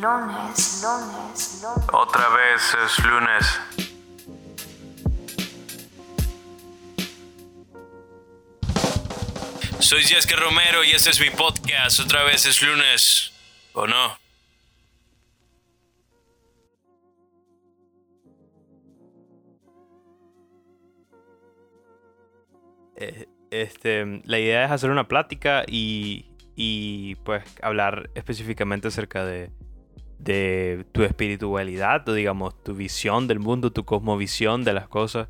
Lunes, lunes, lunes. Otra vez es lunes. Soy Jessica Romero y este es mi podcast. Otra vez es lunes. ¿O no? Eh, este, la idea es hacer una plática y, y, pues hablar específicamente acerca de, de tu espiritualidad, o digamos, tu visión del mundo, tu cosmovisión de las cosas.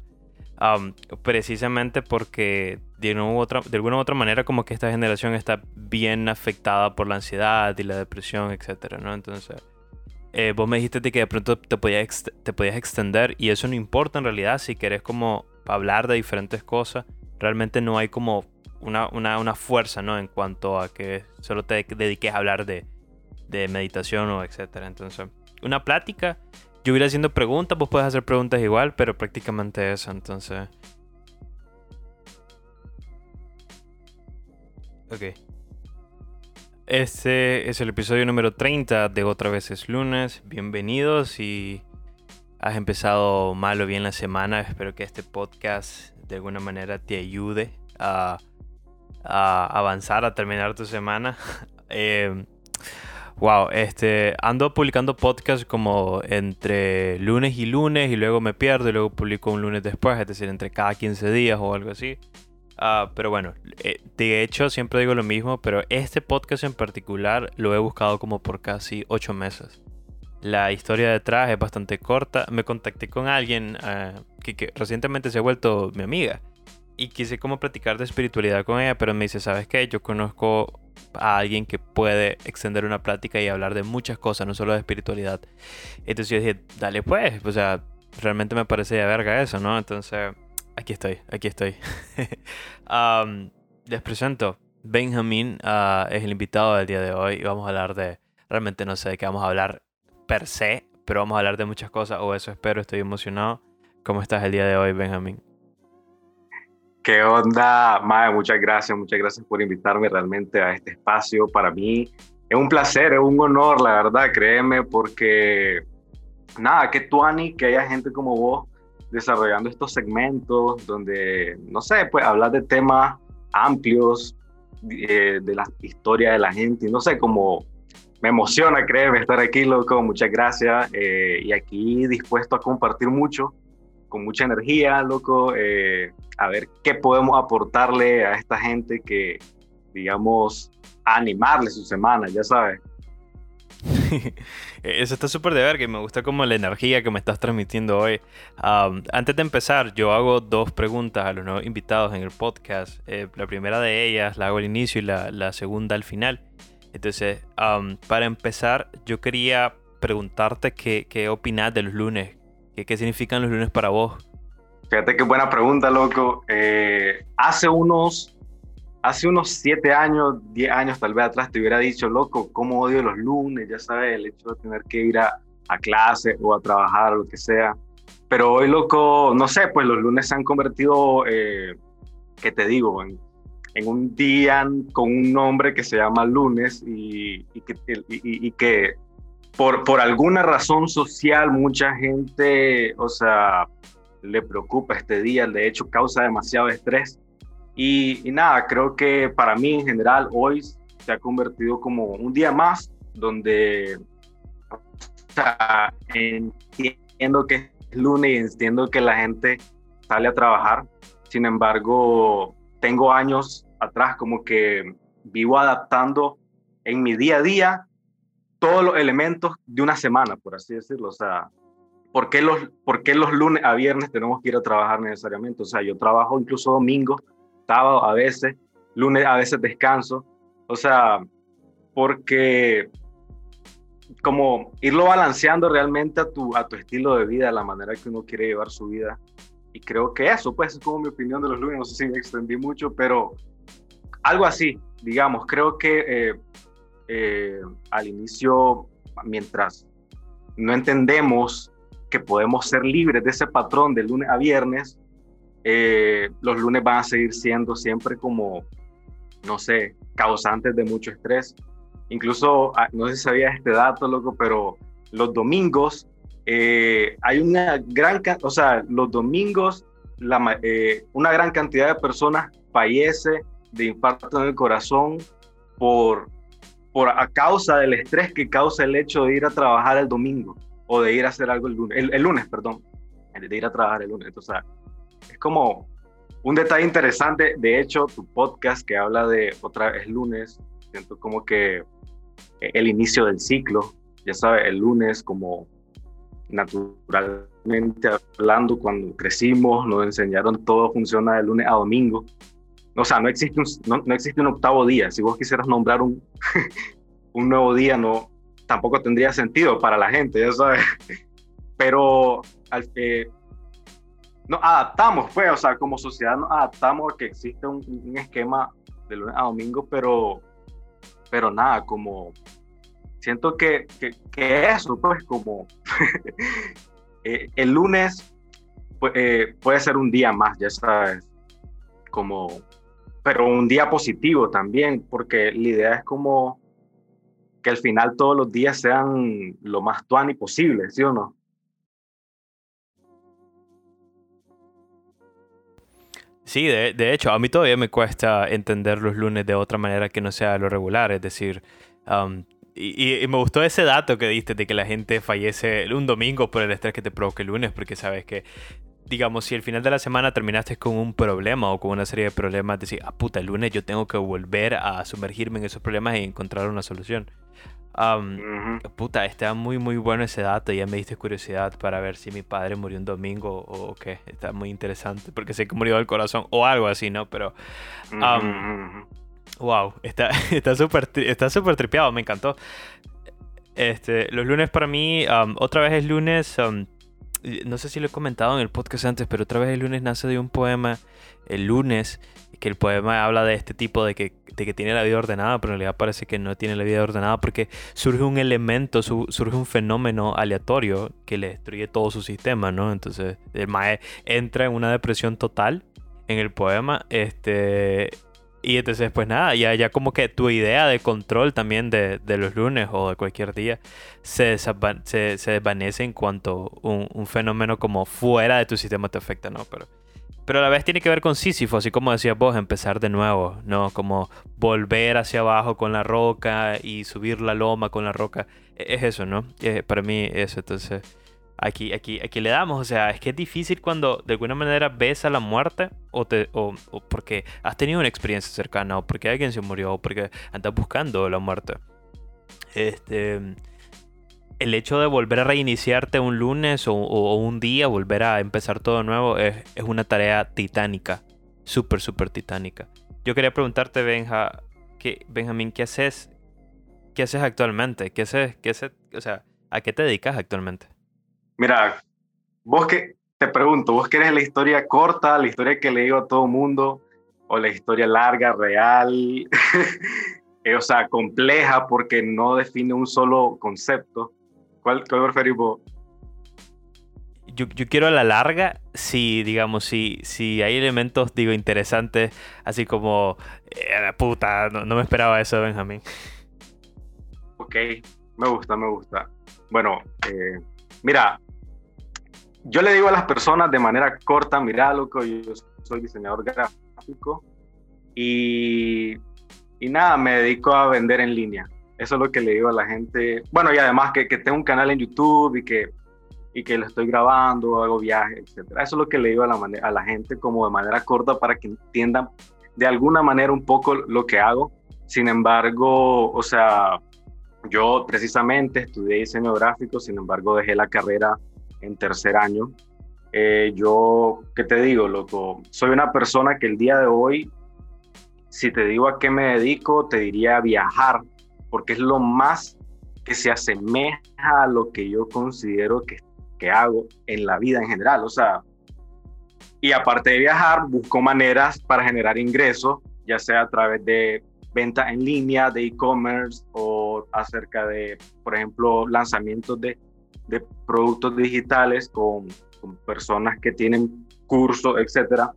Um, precisamente porque de, otra, de alguna u otra manera como que esta generación está bien afectada por la ansiedad y la depresión, etcétera, ¿no? Entonces, eh, vos me dijiste que de pronto te podías, te podías extender y eso no importa en realidad si querés como hablar de diferentes cosas. Realmente no hay como una, una, una fuerza, ¿no? En cuanto a que solo te dediques a hablar de, de meditación o etcétera. Entonces, una plática yo iré haciendo preguntas, vos puedes hacer preguntas igual, pero prácticamente eso, entonces. Ok. Este es el episodio número 30 de Otra vez es lunes. Bienvenidos y has empezado mal o bien la semana. Espero que este podcast de alguna manera te ayude a, a avanzar, a terminar tu semana. eh, Wow, este, ando publicando podcasts como entre lunes y lunes y luego me pierdo y luego publico un lunes después, es decir, entre cada 15 días o algo así. Uh, pero bueno, eh, de hecho siempre digo lo mismo, pero este podcast en particular lo he buscado como por casi 8 meses. La historia detrás es bastante corta. Me contacté con alguien uh, que, que recientemente se ha vuelto mi amiga y quise como platicar de espiritualidad con ella, pero me dice, ¿sabes qué? Yo conozco a alguien que puede extender una plática y hablar de muchas cosas, no solo de espiritualidad. Entonces yo dije, dale pues, o sea, realmente me parece de verga eso, ¿no? Entonces, aquí estoy, aquí estoy. um, les presento, Benjamin uh, es el invitado del día de hoy y vamos a hablar de, realmente no sé de qué vamos a hablar per se, pero vamos a hablar de muchas cosas, o eso espero, estoy emocionado. ¿Cómo estás el día de hoy, Benjamin? ¿Qué onda, Mae? Muchas gracias, muchas gracias por invitarme realmente a este espacio. Para mí es un placer, es un honor, la verdad, créeme, porque nada, que tú, Ani, que haya gente como vos desarrollando estos segmentos donde, no sé, pues hablar de temas amplios, eh, de la historia de la gente, no sé, como me emociona, créeme, estar aquí, loco, muchas gracias, eh, y aquí dispuesto a compartir mucho con mucha energía, loco, eh, a ver qué podemos aportarle a esta gente que, digamos, animarle su semana, ya sabes. Eso está súper de ver, que me gusta como la energía que me estás transmitiendo hoy. Antes de empezar, yo hago dos preguntas a los nuevos invitados en el podcast. Eh, la primera de ellas la hago al inicio y la, segunda al final. Entonces, para empezar, yo quería preguntarte qué, qué opinas de los lunes. ¿Qué, ¿Qué significan los lunes para vos? Fíjate qué buena pregunta, loco. Eh, hace unos, hace unos siete años, diez años tal vez atrás te hubiera dicho, loco, cómo odio los lunes, ya sabes, el hecho de tener que ir a, a clase o a trabajar o lo que sea. Pero hoy, loco, no sé, pues los lunes se han convertido, eh, ¿qué te digo? En, en, un día con un nombre que se llama lunes y, y que, y, y que por, por alguna razón social mucha gente, o sea, le preocupa este día, de hecho causa demasiado estrés. Y, y, nada, creo que para mí en general hoy se ha convertido como un día más donde o entiendo que es lunes y entiendo que la gente sale a trabajar. Sin embargo, tengo años atrás como que vivo adaptando en mi día a día todos los elementos de una semana, por así decirlo. O sea, ¿por qué, los, ¿por qué los lunes a viernes tenemos que ir a trabajar necesariamente? O sea, yo trabajo incluso domingo, sábado a veces, lunes a veces descanso. O sea, porque como irlo balanceando realmente a tu, a tu estilo de vida, a la manera que uno quiere llevar su vida. Y creo que eso, pues, es como mi opinión de los lunes. No sé si me extendí mucho, pero algo así, digamos. Creo que eh, eh, al inicio, mientras no entendemos que podemos ser libres de ese patrón de lunes a viernes, eh, los lunes van a seguir siendo siempre como, no sé, causantes de mucho estrés. Incluso, ah, no sé si sabía este dato, loco, pero los domingos eh, hay una gran, o sea, los domingos una gran cantidad de personas fallece de infarto en el corazón por, por a causa del estrés que causa el hecho de ir a trabajar el domingo o de ir a hacer algo el lunes, el, lunes, perdón, de ir a trabajar el lunes. Entonces, es como un detalle interesante. De hecho, tu podcast que habla de otra vez lunes, siento como que el inicio del ciclo, ya sabes, el lunes como naturalmente hablando, cuando crecimos, nos enseñaron todo funciona de lunes a domingo. O sea, no existe un, no, existe un octavo día. Si vos quisieras nombrar un, un nuevo día, no, tampoco tendría sentido para la gente, ya sabes. Pero al, eh, nos adaptamos, pues, o sea, como sociedad nos adaptamos a que existe un, un esquema de lunes a domingo, pero, pero nada, como siento que, que, eso, pues como eh, el lunes eh, puede ser un día más, ya sabes, como, pero un día positivo también, porque la idea es como que al final todos los días sean lo más tuani posible, ¿sí o no? Sí, de, de, hecho, a mí todavía me cuesta entender los lunes de otra manera que no sea lo regular, es decir, um, y, me gustó ese dato que diste de que la gente fallece un domingo por el estrés que te provoca el lunes, porque sabes que, digamos, si al final de la semana terminaste con un problema o con una serie de problemas, decir, ah, puta, el lunes yo tengo que volver a sumergirme en esos problemas y encontrar una solución. Puta, está muy, muy bueno ese dato. Ya me diste curiosidad para ver si mi padre murió un domingo o qué. Está muy interesante porque sé que murió del corazón o algo así, ¿no? Pero. Wow, está súper está súper tripeado, me encantó. Este, los lunes para mí, um, otra vez es lunes, um, no sé si lo he comentado en el podcast antes, pero otra vez el lunes nace de un poema, el lunes, que el poema habla de este tipo de que, de que tiene la vida ordenada, pero en realidad parece que no tiene la vida ordenada porque surge un elemento, surge un fenómeno aleatorio que le destruye todo su sistema, ¿no? Entonces el Mae entra en una depresión total en el poema, este y entonces, pues nada, ya, ya como que tu idea de control también de, de los lunes o de cualquier día se, se, se desvanece en cuanto un, un, fenómeno como fuera de tu sistema te afecta, ¿no? Pero, pero a la vez tiene que ver con Sísifo, así como decías vos, empezar de nuevo, ¿no? Como volver hacia abajo con la roca y subir la loma con la roca. E, es eso, ¿no? Eh, para mí eso, entonces aquí, aquí, aquí le damos. O sea, es que es difícil cuando de alguna manera ves a la muerte o, te, o, porque has tenido una experiencia cercana o porque alguien se murió o porque andas buscando la muerte. Este, el hecho de volver a reiniciarte un lunes o, un día, volver a empezar todo nuevo, es, es una tarea titánica. Súper, súper titánica. Yo quería preguntarte, Benja, que, Benjamín, ¿qué haces? ¿Qué haces actualmente? ¿Qué haces? ¿Qué haces? O sea, ¿a qué te dedicas actualmente? Mira, vos que te pregunto, vos querés la historia corta, la historia que le digo a todo mundo, o la historia larga, real, eh, o sea, compleja porque no define un solo concepto. ¿Cuál, cuál preferís vos? Yo, yo, quiero la larga si, digamos, si, si hay elementos, digo, interesantes, así como, eh, puta, no, me esperaba eso, Benjamín. Ok, me gusta, me gusta. Bueno, eh, mira, yo le digo a las personas de manera corta, mira, loco, yo soy diseñador gráfico y, y nada, me dedico a vender en línea. Eso es lo que le digo a la gente. Bueno, y además que, que tengo un canal en YouTube y que, y que lo estoy grabando, hago viajes, etc. Eso es lo que le digo a la, a la gente como de manera corta para que entiendan de alguna manera un poco lo que hago. Sin embargo, o sea, yo precisamente estudié diseño gráfico, sin embargo dejé la carrera en tercer año. Eh, yo, ¿qué te digo, loco? Soy una persona que el día de hoy, si te digo a qué me dedico, te diría viajar, porque es lo más que se asemeja a lo que yo considero que, que hago en la vida en general. O sea, y aparte de viajar, busco maneras para generar ingresos, ya sea a través de venta en línea, de e-commerce o acerca de, por ejemplo, lanzamientos de de productos digitales con, personas que tienen cursos, etcétera.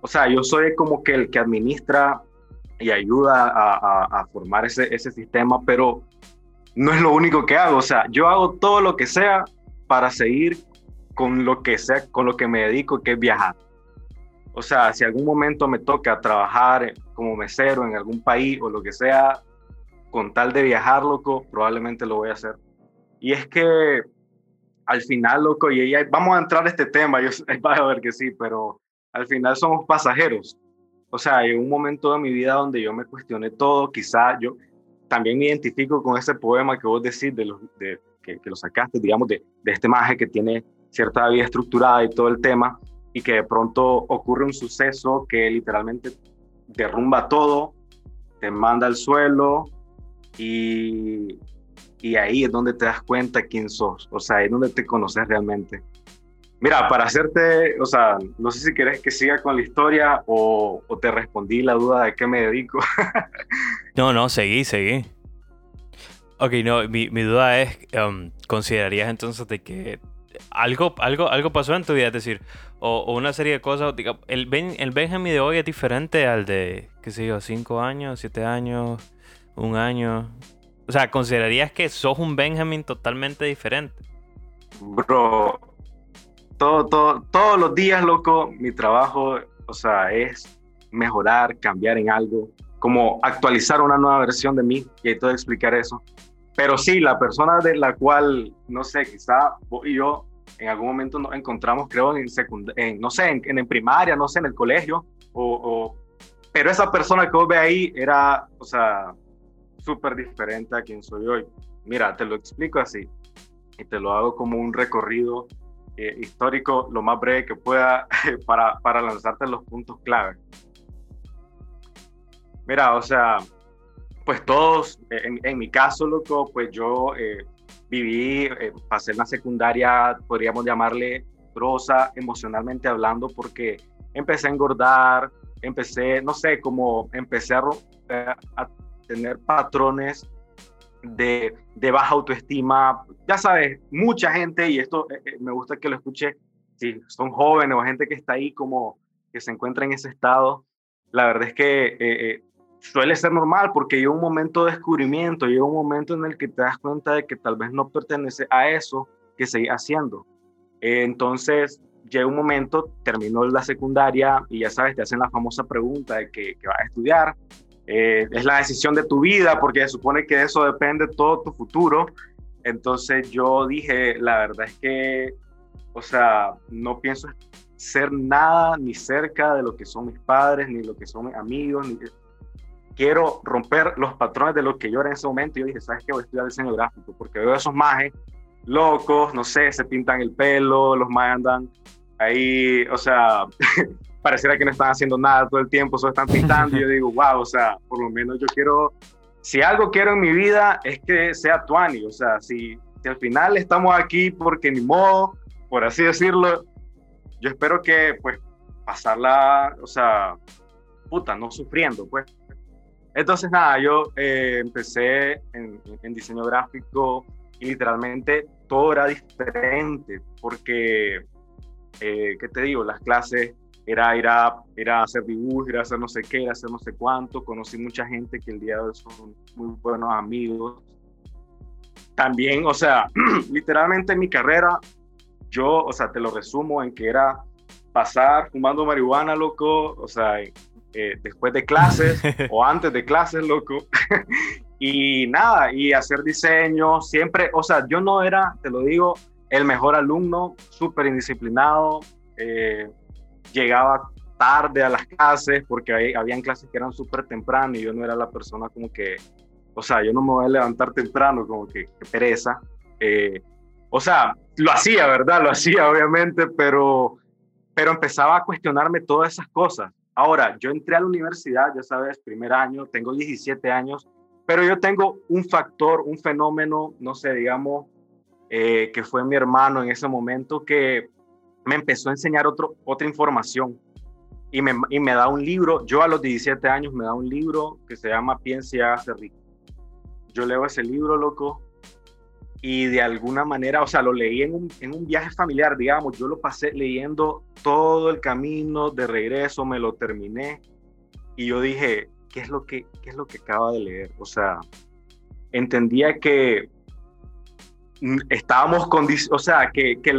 O sea, yo soy como que el que administra y ayuda a, a, formar ese, ese sistema, pero no es lo único que hago. O sea, yo hago todo lo que sea para seguir con lo que sea, con lo que me dedico, que es viajar. O sea, si algún momento me toca trabajar como mesero en algún país o lo que sea, con tal de viajar, loco, probablemente lo voy a hacer. Y es que al final, loco, y vamos a entrar a este tema, yo va a ver que sí, pero al final somos pasajeros. O sea, hay un momento de mi vida donde yo me cuestioné todo, quizá yo también me identifico con ese poema que vos decís, de los, que, que, lo sacaste, digamos, de, de este maje que tiene cierta vida estructurada y todo el tema, y que de pronto ocurre un suceso que literalmente derrumba todo, te manda al suelo y, y ahí es donde te das cuenta quién sos, o sea, es donde te conoces realmente. Mira, para hacerte, o sea, no sé si quieres que siga con la historia o, o te respondí la duda de qué me dedico. no, no, seguí, seguí. Ok, no, mi, mi duda es, um, ¿considerarías entonces de que algo, algo, algo pasó en tu vida? Es decir, o, una serie de cosas, el, ben, el Benjamin de hoy es diferente al de, qué sé yo, cinco años, siete años, un año. O sea, ¿considerarías que sos un Benjamin totalmente diferente? Bro, todo, todo, todos los días, loco, mi trabajo, o sea, es mejorar, cambiar en algo, como actualizar una nueva versión de mí, y todo explicar eso. Pero sí, la persona de la cual, no sé, quizá vos y yo en algún momento nos encontramos, creo, en, en no sé, en, en, primaria, no sé, en el colegio, o, pero esa persona que vos ve ahí era, o sea, súper diferente a quien soy hoy. Mira, te lo explico así, y te lo hago como un recorrido eh, histórico lo más breve que pueda para, para lanzarte los puntos clave. Mira, o sea, pues todos, en, en mi caso, loco, pues yo eh, viví, eh, pasé la secundaria, podríamos llamarle prosa emocionalmente hablando, porque empecé a engordar, empecé, no sé, como empecé a tener patrones de, de, baja autoestima. Ya sabes, mucha gente, y esto eh, eh, me gusta que lo escuche, si son jóvenes o gente que está ahí como que se encuentra en ese estado, la verdad es que eh, suele ser normal porque llega un momento de descubrimiento, llega un momento en el que te das cuenta de que tal vez no pertenece a eso que seguís haciendo. Eh, entonces, llega un momento, terminó la secundaria y ya sabes, te hacen la famosa pregunta de que, que vas a estudiar. Eh, es la decisión de tu vida porque se supone que eso depende de todo tu futuro. Entonces yo dije, la verdad es que, o sea, no pienso ser nada ni cerca de lo que son mis padres, ni lo que son mis amigos, ni, quiero romper los patrones de lo que yo era en ese momento. Y yo dije, ¿sabes qué? Voy a estudiar diseño gráfico porque veo esos majes locos, no sé, se pintan el pelo, los majes andan ahí, o sea, pareciera que no están haciendo nada todo el tiempo, solo están pintando. y yo digo, wow, o sea, por lo menos yo quiero, si algo quiero en mi vida es que sea Tuani, o sea, si, si al final estamos aquí porque ni modo, por así decirlo, yo espero que pues pasarla, o sea, puta, no sufriendo, pues. Entonces, nada, yo eh, empecé en, diseño gráfico y literalmente todo era diferente porque, eh, ¿qué te digo? Las clases era ir a, era hacer dibujos, era hacer no sé qué, era hacer no sé cuánto. Conocí mucha gente que el día de hoy son muy buenos amigos. También, o sea, literalmente en mi carrera, yo, o sea, te lo resumo en que era pasar fumando marihuana, loco, o sea, eh, después de clases o antes de clases, loco. y nada, y hacer diseño, siempre, o sea, yo no era, te lo digo, el mejor alumno, súper indisciplinado, eh, llegaba tarde a las clases porque hay, habían clases que eran súper temprano y yo no era la persona como que, o sea, yo no me voy a levantar temprano, como que, pereza. Eh, o sea, lo hacía, ¿verdad? Lo hacía, obviamente, pero, pero empezaba a cuestionarme todas esas cosas. Ahora, yo entré a la universidad, ya sabes, primer año, tengo 17 años, pero yo tengo un factor, un fenómeno, no sé, digamos, eh, que fue mi hermano en ese momento que me empezó a enseñar otro, otra información y me, y me da un libro, yo a los 17 años me da un libro que se llama Piensa y hágase rico. Yo leo ese libro, loco, y de alguna manera, o sea, lo leí en un, en un, viaje familiar, digamos, yo lo pasé leyendo todo el camino de regreso, me lo terminé y yo dije, ¿qué es lo que, qué es lo que acaba de leer? O sea, entendía que mm, estábamos con, o sea, que, que,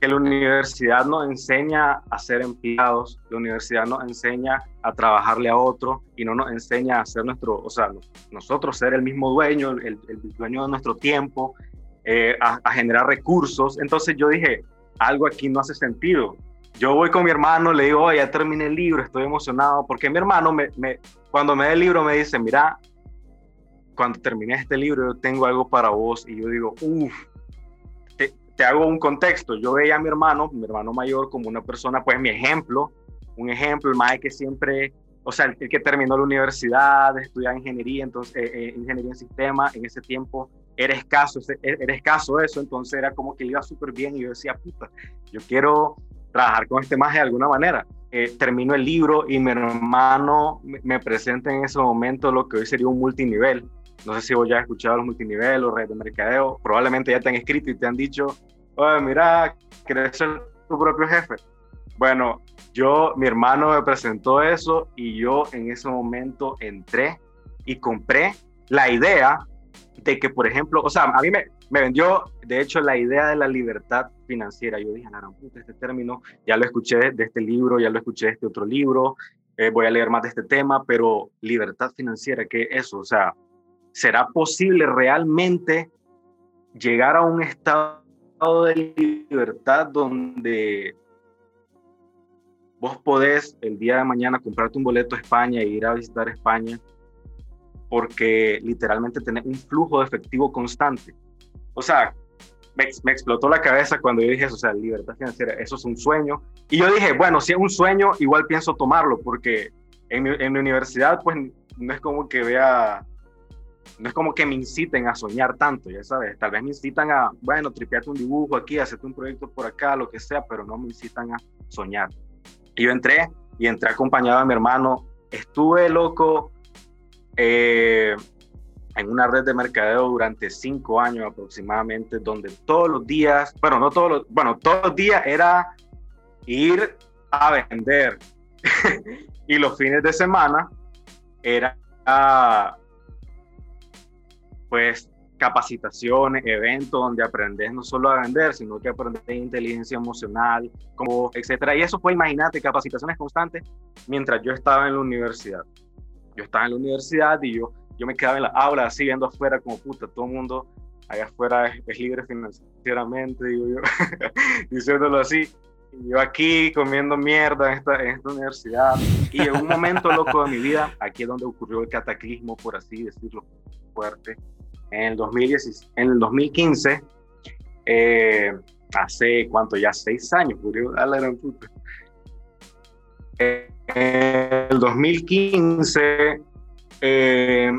que la universidad nos enseña a ser empleados, la universidad nos enseña a trabajarle a otro y no nos enseña a ser nuestro, o sea, nosotros ser el mismo dueño, el, el dueño de nuestro tiempo, eh, a, generar recursos. Entonces yo dije, algo aquí no hace sentido. Yo voy con mi hermano, le digo, ya terminé el libro, estoy emocionado, porque mi hermano, me, me, cuando me da el libro, me dice, mira, cuando terminé este libro, yo tengo algo para vos. Y yo digo, uff, te, hago un contexto. Yo veía a mi hermano, mi hermano mayor, como una persona, pues mi ejemplo, un ejemplo, el más que siempre o sea, el, que terminó la universidad, estudiar ingeniería, entonces, eh, eh, ingeniería en sistema, en ese tiempo era escaso, era escaso eso, entonces era como que iba súper bien y yo decía, puta, yo quiero trabajar con este más de alguna manera. Eh, termino el libro y mi hermano me, presenta en ese momento lo que hoy sería un multinivel. No sé si vos ya has escuchado los multinivel o redes de mercadeo, probablemente ya te han escrito y te han dicho, oye, mira, quieres ser tu propio jefe. Bueno, yo, mi hermano me presentó eso y yo en ese momento entré y compré la idea de que, por ejemplo, o sea, a mí me, vendió, de hecho, la idea de la libertad financiera. Yo dije, puta, este término ya lo escuché de este libro, ya lo escuché de este otro libro, eh, voy a leer más de este tema, pero libertad financiera, ¿qué es eso? O sea, ¿será posible realmente llegar a un estado de libertad donde vos podés el día de mañana comprarte un boleto a España e ir a visitar España porque literalmente tenés un flujo de efectivo constante. O sea, me, explotó la cabeza cuando yo dije eso, o sea, libertad financiera, eso es un sueño. Y yo dije, bueno, si es un sueño, igual pienso tomarlo, porque en, en la universidad, pues no es como que vea, no es como que me inciten a soñar tanto, ya sabes, tal vez me incitan a, bueno, tripearte un dibujo aquí, hacerte un proyecto por acá, lo que sea, pero no me incitan a soñar. Y yo entré y entré acompañado de mi hermano. Estuve loco eh, en una red de mercadeo durante cinco años aproximadamente, donde todos los días, bueno, no todos los, bueno, todos los días era ir a vender. y los fines de semana era pues capacitaciones, eventos donde aprendes no solo a vender, sino que aprendes inteligencia emocional, como, etcétera. Y eso fue, imagínate, capacitaciones constantes mientras yo estaba en la universidad. Yo estaba en la universidad y yo, yo me quedaba en la aula así viendo afuera como puta, todo el mundo allá afuera es, libre financieramente, digo yo, diciéndolo así. Yo aquí comiendo mierda en esta, en esta universidad. Y en un momento loco de mi vida, aquí es donde ocurrió el cataclismo, por así decirlo, fuerte en el, 2010, en el 2015, eh, hace cuánto ya, seis años, murió a la puta. en el 2015, eh,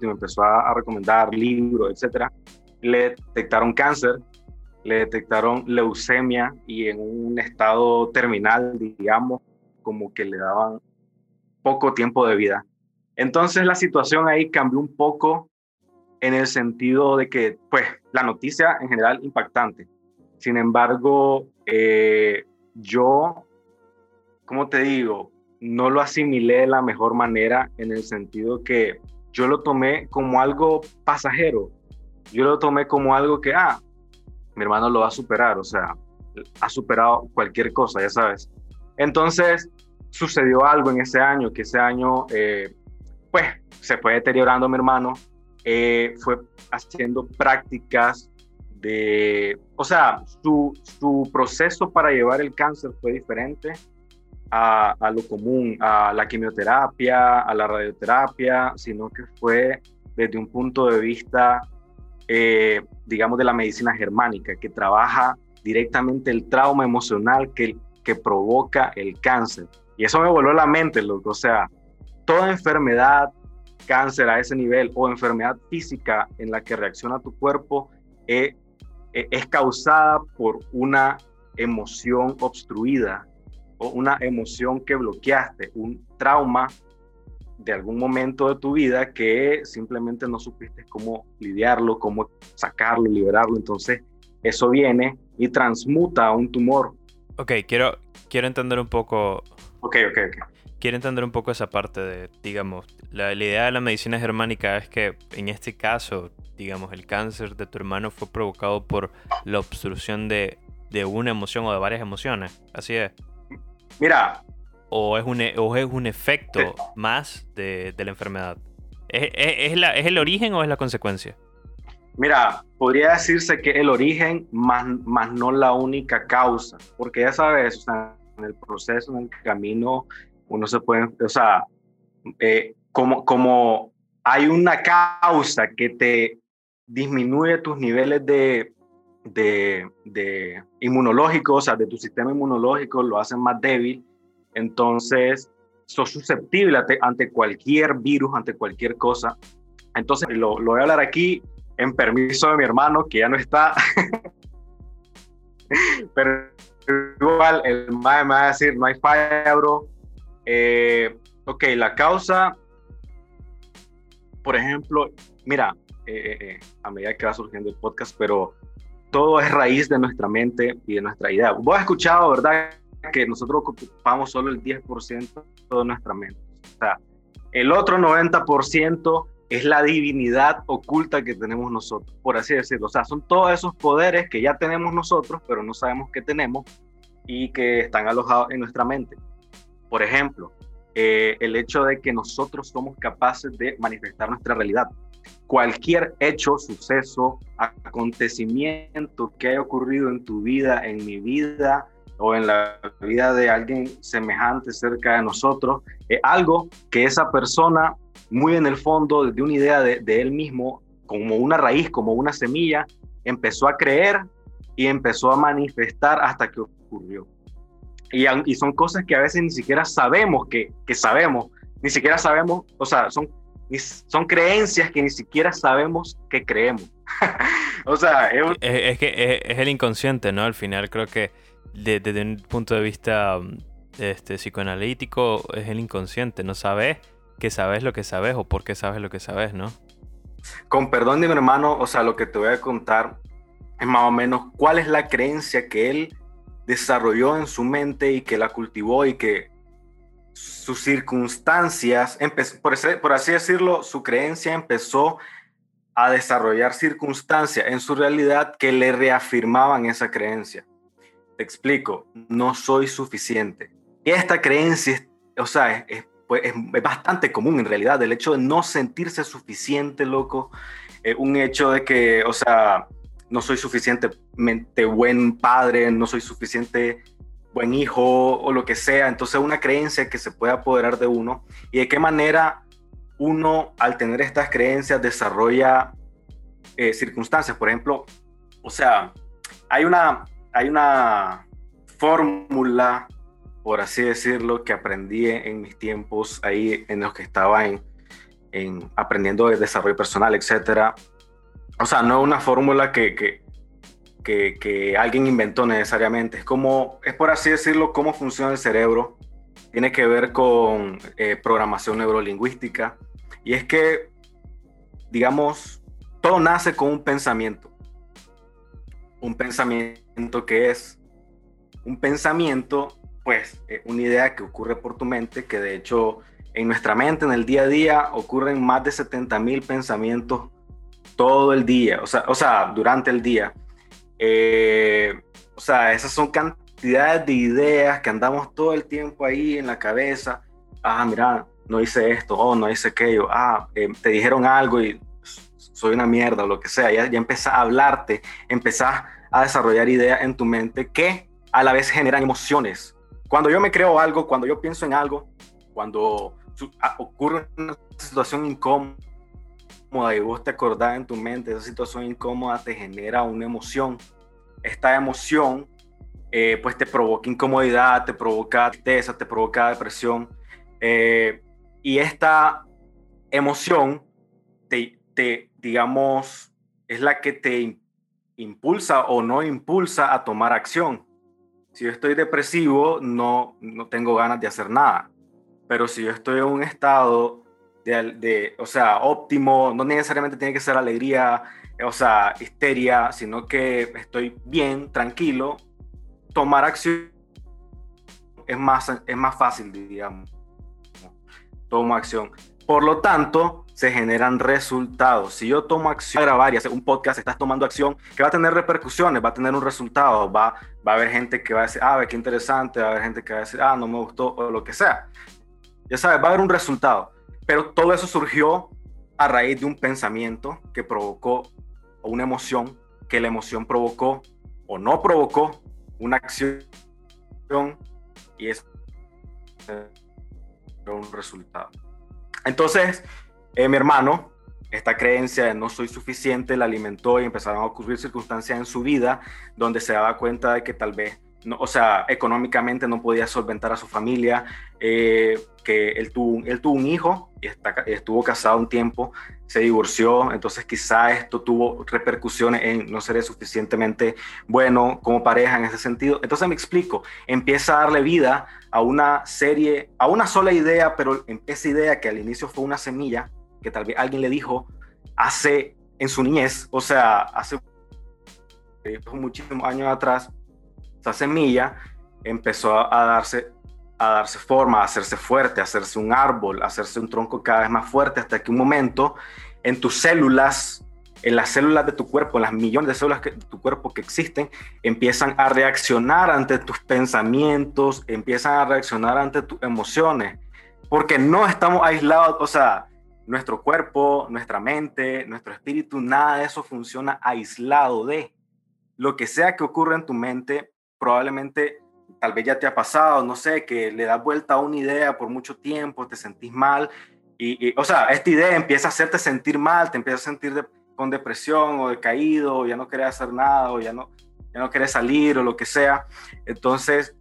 me empezó a, recomendar libros, etcétera. Le detectaron cáncer, le detectaron leucemia y en un estado terminal, digamos, como que le daban poco tiempo de vida. Entonces la situación ahí cambió un poco en el sentido de que, pues, la noticia en general impactante. Sin embargo, eh, yo, como te digo, no lo asimilé de la mejor manera en el sentido que yo lo tomé como algo pasajero. Yo lo tomé como algo que, ah, mi hermano lo va a superar, o sea, ha superado cualquier cosa, ya sabes. Entonces, sucedió algo en ese año, que ese año, eh, pues, se fue deteriorando mi hermano, eh, fue haciendo prácticas de, o sea, su, su, proceso para llevar el cáncer fue diferente a, a, lo común, a la quimioterapia, a la radioterapia, sino que fue desde un punto de vista, eh, digamos, de la medicina germánica, que trabaja directamente el trauma emocional que, que provoca el cáncer. Y eso me voló la mente, loco. O sea, toda enfermedad, cáncer a ese nivel o enfermedad física en la que reacciona tu cuerpo eh, eh, es causada por una emoción obstruida o una emoción que bloqueaste, un trauma de algún momento de tu vida que simplemente no supiste cómo lidiarlo, cómo sacarlo, liberarlo. Entonces, eso viene y transmuta a un tumor. Ok, quiero, quiero entender un poco. Ok, ok, ok quiero entender un poco esa parte de, digamos, la, la, idea de la medicina germánica es que en este caso, digamos, el cáncer de tu hermano fue provocado por la obstrucción de, de una emoción o de varias emociones. Así es. Mira. O es un, e, o es un efecto más de, de la enfermedad. ¿Es, es, es, la, ¿Es el origen o es la consecuencia? Mira, podría decirse que el origen, más, más no la única causa, porque ya sabes, o sea, en el proceso, en el camino, uno se puede, o sea, eh, como, como hay una causa que te disminuye tus niveles de, de, de inmunológicos, o sea, de tu sistema inmunológico, lo hacen más débil, entonces sos susceptible ante, cualquier virus, ante cualquier cosa. Entonces, lo, voy a hablar aquí en permiso de mi hermano, que ya no está. Pero igual, el MAE me va a decir, no hay falla, bro. Eh, ok, la causa, por ejemplo, mira, eh, eh, a medida que va surgiendo el podcast, pero todo es raíz de nuestra mente y de nuestra idea. Vos has escuchado, ¿verdad? Que nosotros ocupamos solo el 10% de nuestra mente. O sea, el otro 90% es la divinidad oculta que tenemos nosotros, por así decirlo. O sea, son todos esos poderes que ya tenemos nosotros, pero no sabemos que tenemos y que están alojados en nuestra mente. Por ejemplo, eh, el hecho de que nosotros somos capaces de manifestar nuestra realidad. Cualquier hecho, suceso, acontecimiento que haya ocurrido en tu vida, en mi vida o en la vida de alguien semejante cerca de nosotros, es algo que esa persona muy en el fondo de una idea de, él mismo, como una raíz, como una semilla, empezó a creer y empezó a manifestar hasta que ocurrió. Y, y son cosas que a veces ni siquiera sabemos que, que sabemos, ni siquiera sabemos, o sea, son, son creencias que ni siquiera sabemos que creemos. o sea, es, es, que es, el inconsciente, ¿no? Al final creo que desde un punto de vista este, psicoanalítico es el inconsciente, no sabes que sabes lo que sabes o por qué sabes lo que sabes, ¿no? Con perdón de mi hermano, o sea, lo que te voy a contar es más o menos cuál es la creencia que él desarrolló en su mente y que la cultivó y que sus circunstancias, por, por así decirlo, su creencia empezó a desarrollar circunstancias en su realidad que le reafirmaban esa creencia. Te explico, no soy suficiente. Esta creencia, o sea, es, pues es, bastante común en realidad, el hecho de no sentirse suficiente, loco, eh, un hecho de que, o sea, no soy suficientemente buen padre, no soy suficiente buen hijo o lo que sea, entonces una creencia que se puede apoderar de uno y de qué manera uno al tener estas creencias desarrolla eh, circunstancias, por ejemplo, o sea, hay una, hay una fórmula por así decirlo, que aprendí en mis tiempos ahí en los que estaba en, en aprendiendo de desarrollo personal, etcétera. O sea, no una fórmula que, que, que, que, alguien inventó necesariamente. Es como, es por así decirlo, cómo funciona el cerebro. Tiene que ver con eh, programación neurolingüística. Y es que, digamos, todo nace con un pensamiento. Un pensamiento que es un pensamiento pues eh, una idea que ocurre por tu mente, que de hecho en nuestra mente, en el día a día, ocurren más de 70 mil pensamientos todo el día, o sea, o sea durante el día. Eh, o sea, esas son cantidades de ideas que andamos todo el tiempo ahí en la cabeza. Ah, mira, no hice esto, oh, no hice aquello, ah, eh, te dijeron algo y soy una mierda o lo que sea. Ya, ya empezás a hablarte, empezás a desarrollar ideas en tu mente que a la vez generan emociones cuando yo me creo algo, cuando yo pienso en algo, cuando ocurre una situación incómoda y vos te acordás en tu mente, esa situación incómoda te genera una emoción. Esta emoción eh, pues te provoca incomodidad, te provoca tristeza, te provoca depresión. Eh, y esta emoción te, te, digamos, es la que te impulsa o no impulsa a tomar acción. Si yo estoy depresivo, no, no tengo ganas de hacer nada. Pero si yo estoy en un estado de, de, o sea, óptimo, no necesariamente tiene que ser alegría, o sea, histeria, sino que estoy bien, tranquilo, tomar acción es más, es más fácil, digamos. tomo acción. Por lo tanto, se generan resultados. Si yo tomo acción a grabar y hacer un podcast, estás tomando acción que va a tener repercusiones, va a tener un resultado, va, va a haber gente que va a decir, ah, qué interesante, va a haber gente que va a decir, ah, no me gustó, o lo que sea. Ya sabes, va a haber un resultado. Pero todo eso surgió a raíz de un pensamiento que provocó o una emoción, que la emoción provocó o no provocó una acción y es un resultado. Entonces, eh, mi hermano, esta creencia de no soy suficiente la alimentó y empezaron a ocurrir circunstancias en su vida donde se daba cuenta de que tal vez o sea, económicamente no podía solventar a su familia, eh, que él tuvo, él tuvo un hijo y estuvo casado un tiempo, se divorció, entonces quizá esto tuvo repercusiones en no ser suficientemente bueno como pareja en ese sentido. Entonces me explico, empieza a darle vida a una serie, a una sola idea, pero esa idea que al inicio fue una semilla, que tal vez alguien le dijo hace en su niñez, o sea, hace muchísimos años atrás, semilla empezó a darse, a darse forma, a hacerse fuerte, a hacerse un árbol, a hacerse un tronco cada vez más fuerte, hasta que un momento en tus células, en las células de tu cuerpo, en las millones de células de tu cuerpo que existen, empiezan a reaccionar ante tus pensamientos, empiezan a reaccionar ante tus emociones, porque no estamos aislados, o sea, nuestro cuerpo, nuestra mente, nuestro espíritu, nada de eso funciona aislado de. Lo que sea que ocurra en tu mente probablemente tal vez ya te ha pasado, no sé, que le das vuelta a una idea por mucho tiempo, te sentís mal, y, o sea, esta idea empieza a hacerte sentir mal, te empieza a sentir con depresión o decaído, o ya no querés hacer nada, o ya no, ya no querés salir, o lo que sea. Entonces,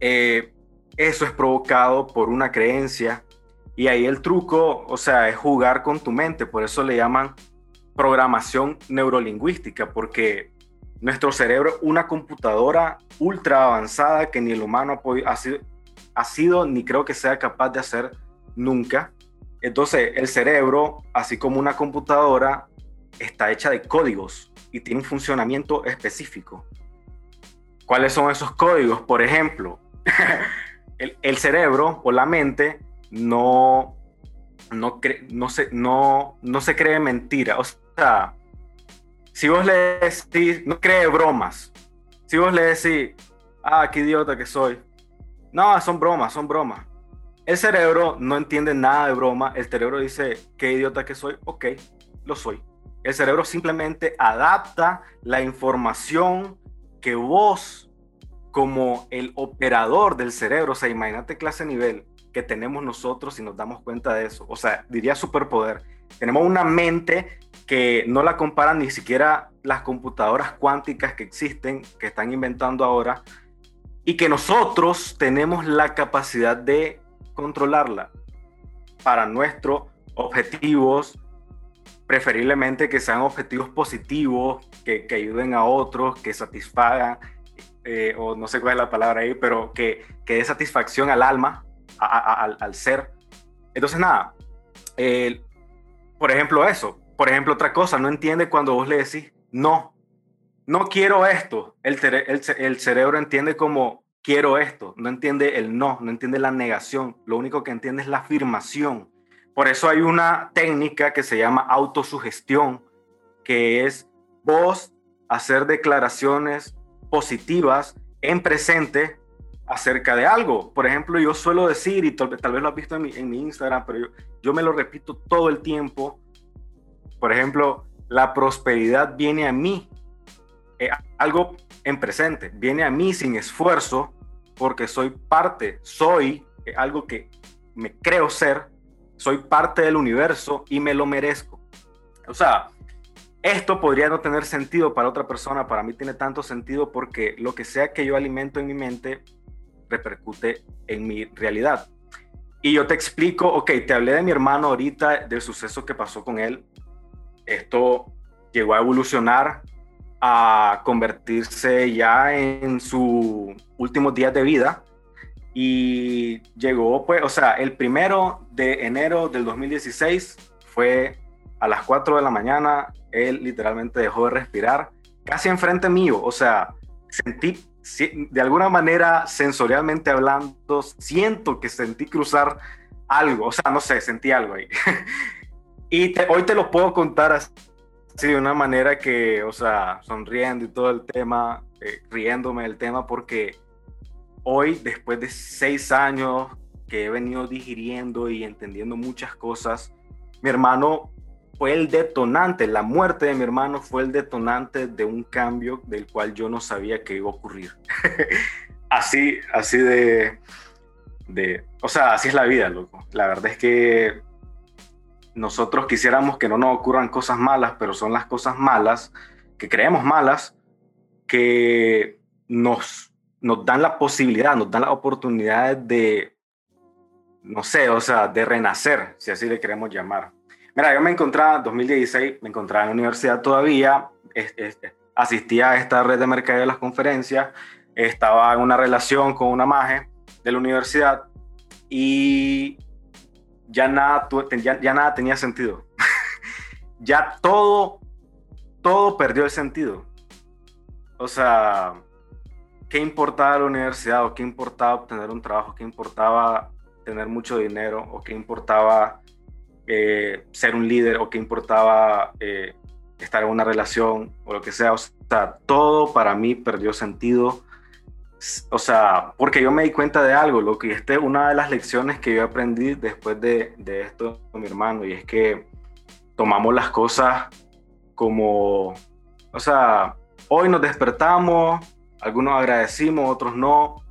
eh, eso es provocado por una creencia, y ahí el truco, o sea, es jugar con tu mente, por eso le llaman programación neurolingüística, porque nuestro cerebro una computadora ultra avanzada que ni el humano ha, podido, sido, ha sido ni creo que sea capaz de hacer nunca. Entonces, el cerebro, así como una computadora, está hecha de códigos y tiene un funcionamiento específico. ¿Cuáles son esos códigos? Por ejemplo, el, cerebro o la mente no, no, no, se, no, no se cree mentira. O sea, si vos le decís, no cree bromas, si vos le decís, ah, qué idiota que soy, no, son bromas, son bromas. El cerebro no entiende nada de broma, el cerebro dice, qué idiota que soy, ok, lo soy. El cerebro simplemente adapta la información que vos, como el operador del cerebro, o sea, imagínate clase nivel que tenemos nosotros y nos damos cuenta de eso. O sea, diría superpoder. Tenemos una mente que no la comparan ni siquiera las computadoras cuánticas que existen, que están inventando ahora, y que nosotros tenemos la capacidad de controlarla para nuestros objetivos, preferiblemente que sean objetivos positivos, que, ayuden a otros, que satisfagan, eh, o no sé cuál es la palabra ahí, pero que, que dé satisfacción al alma, al, ser. Entonces, nada, por ejemplo, eso, por ejemplo, otra cosa, no entiende cuando vos le decís, no, no quiero esto. El, el, cerebro entiende como quiero esto, no entiende el no, no entiende la negación, lo único que entiende es la afirmación. Por eso hay una técnica que se llama autosugestión, que es vos hacer declaraciones positivas en presente acerca de algo. Por ejemplo, yo suelo decir, y tal, vez lo has visto en mi, en mi Instagram, pero yo, yo, me lo repito todo el tiempo, por ejemplo, la prosperidad viene a mí, eh, algo en presente, viene a mí sin esfuerzo porque soy parte, soy eh, algo que me creo ser, soy parte del universo y me lo merezco. O sea, esto podría no tener sentido para otra persona, para mí tiene tanto sentido porque lo que sea que yo alimento en mi mente repercute en mi realidad. Y yo te explico, ok, te hablé de mi hermano ahorita, del suceso que pasó con él, esto llegó a evolucionar a convertirse ya en sus últimos días de vida. Y llegó pues, o sea, el primero de enero del 2016 fue a las 4 de la mañana, él literalmente dejó de respirar casi enfrente mío, o sea, sentí de alguna manera sensorialmente hablando, siento que sentí cruzar algo, o sea, no sé, sentí algo ahí. y hoy te lo puedo contar así de una manera que, o sea, sonriendo y todo el tema, eh, riéndome del tema, porque hoy, después de seis años que he venido digiriendo y entendiendo muchas cosas, mi hermano fue el detonante, la muerte de mi hermano fue el detonante de un cambio del cual yo no sabía que iba a ocurrir. así, así de, de, o sea, así es la vida, loco. La verdad es que nosotros quisiéramos que no nos ocurran cosas malas, pero son las cosas malas, que creemos malas, que nos, nos dan la posibilidad, nos dan la oportunidad de, no sé, o sea, de renacer, si así le queremos llamar. Mira, yo me encontraba, en 2016, me encontraba en la universidad todavía, asistía a esta red de mercadeo de las conferencias, estaba en una relación con una maje de la universidad y ya nada, ya, ya nada tenía sentido. ya todo, todo perdió el sentido. O sea, ¿qué importaba la universidad o qué importaba obtener un trabajo? ¿Qué importaba tener mucho dinero o qué importaba eh, ser un líder o qué importaba eh, estar en una relación o lo que sea. O sea, todo para mí perdió sentido. O sea, porque yo me di cuenta de algo, lo que este una de las lecciones que yo aprendí después de, de esto con mi hermano, y es que tomamos las cosas como, o sea, hoy nos despertamos, algunos agradecimos, otros no,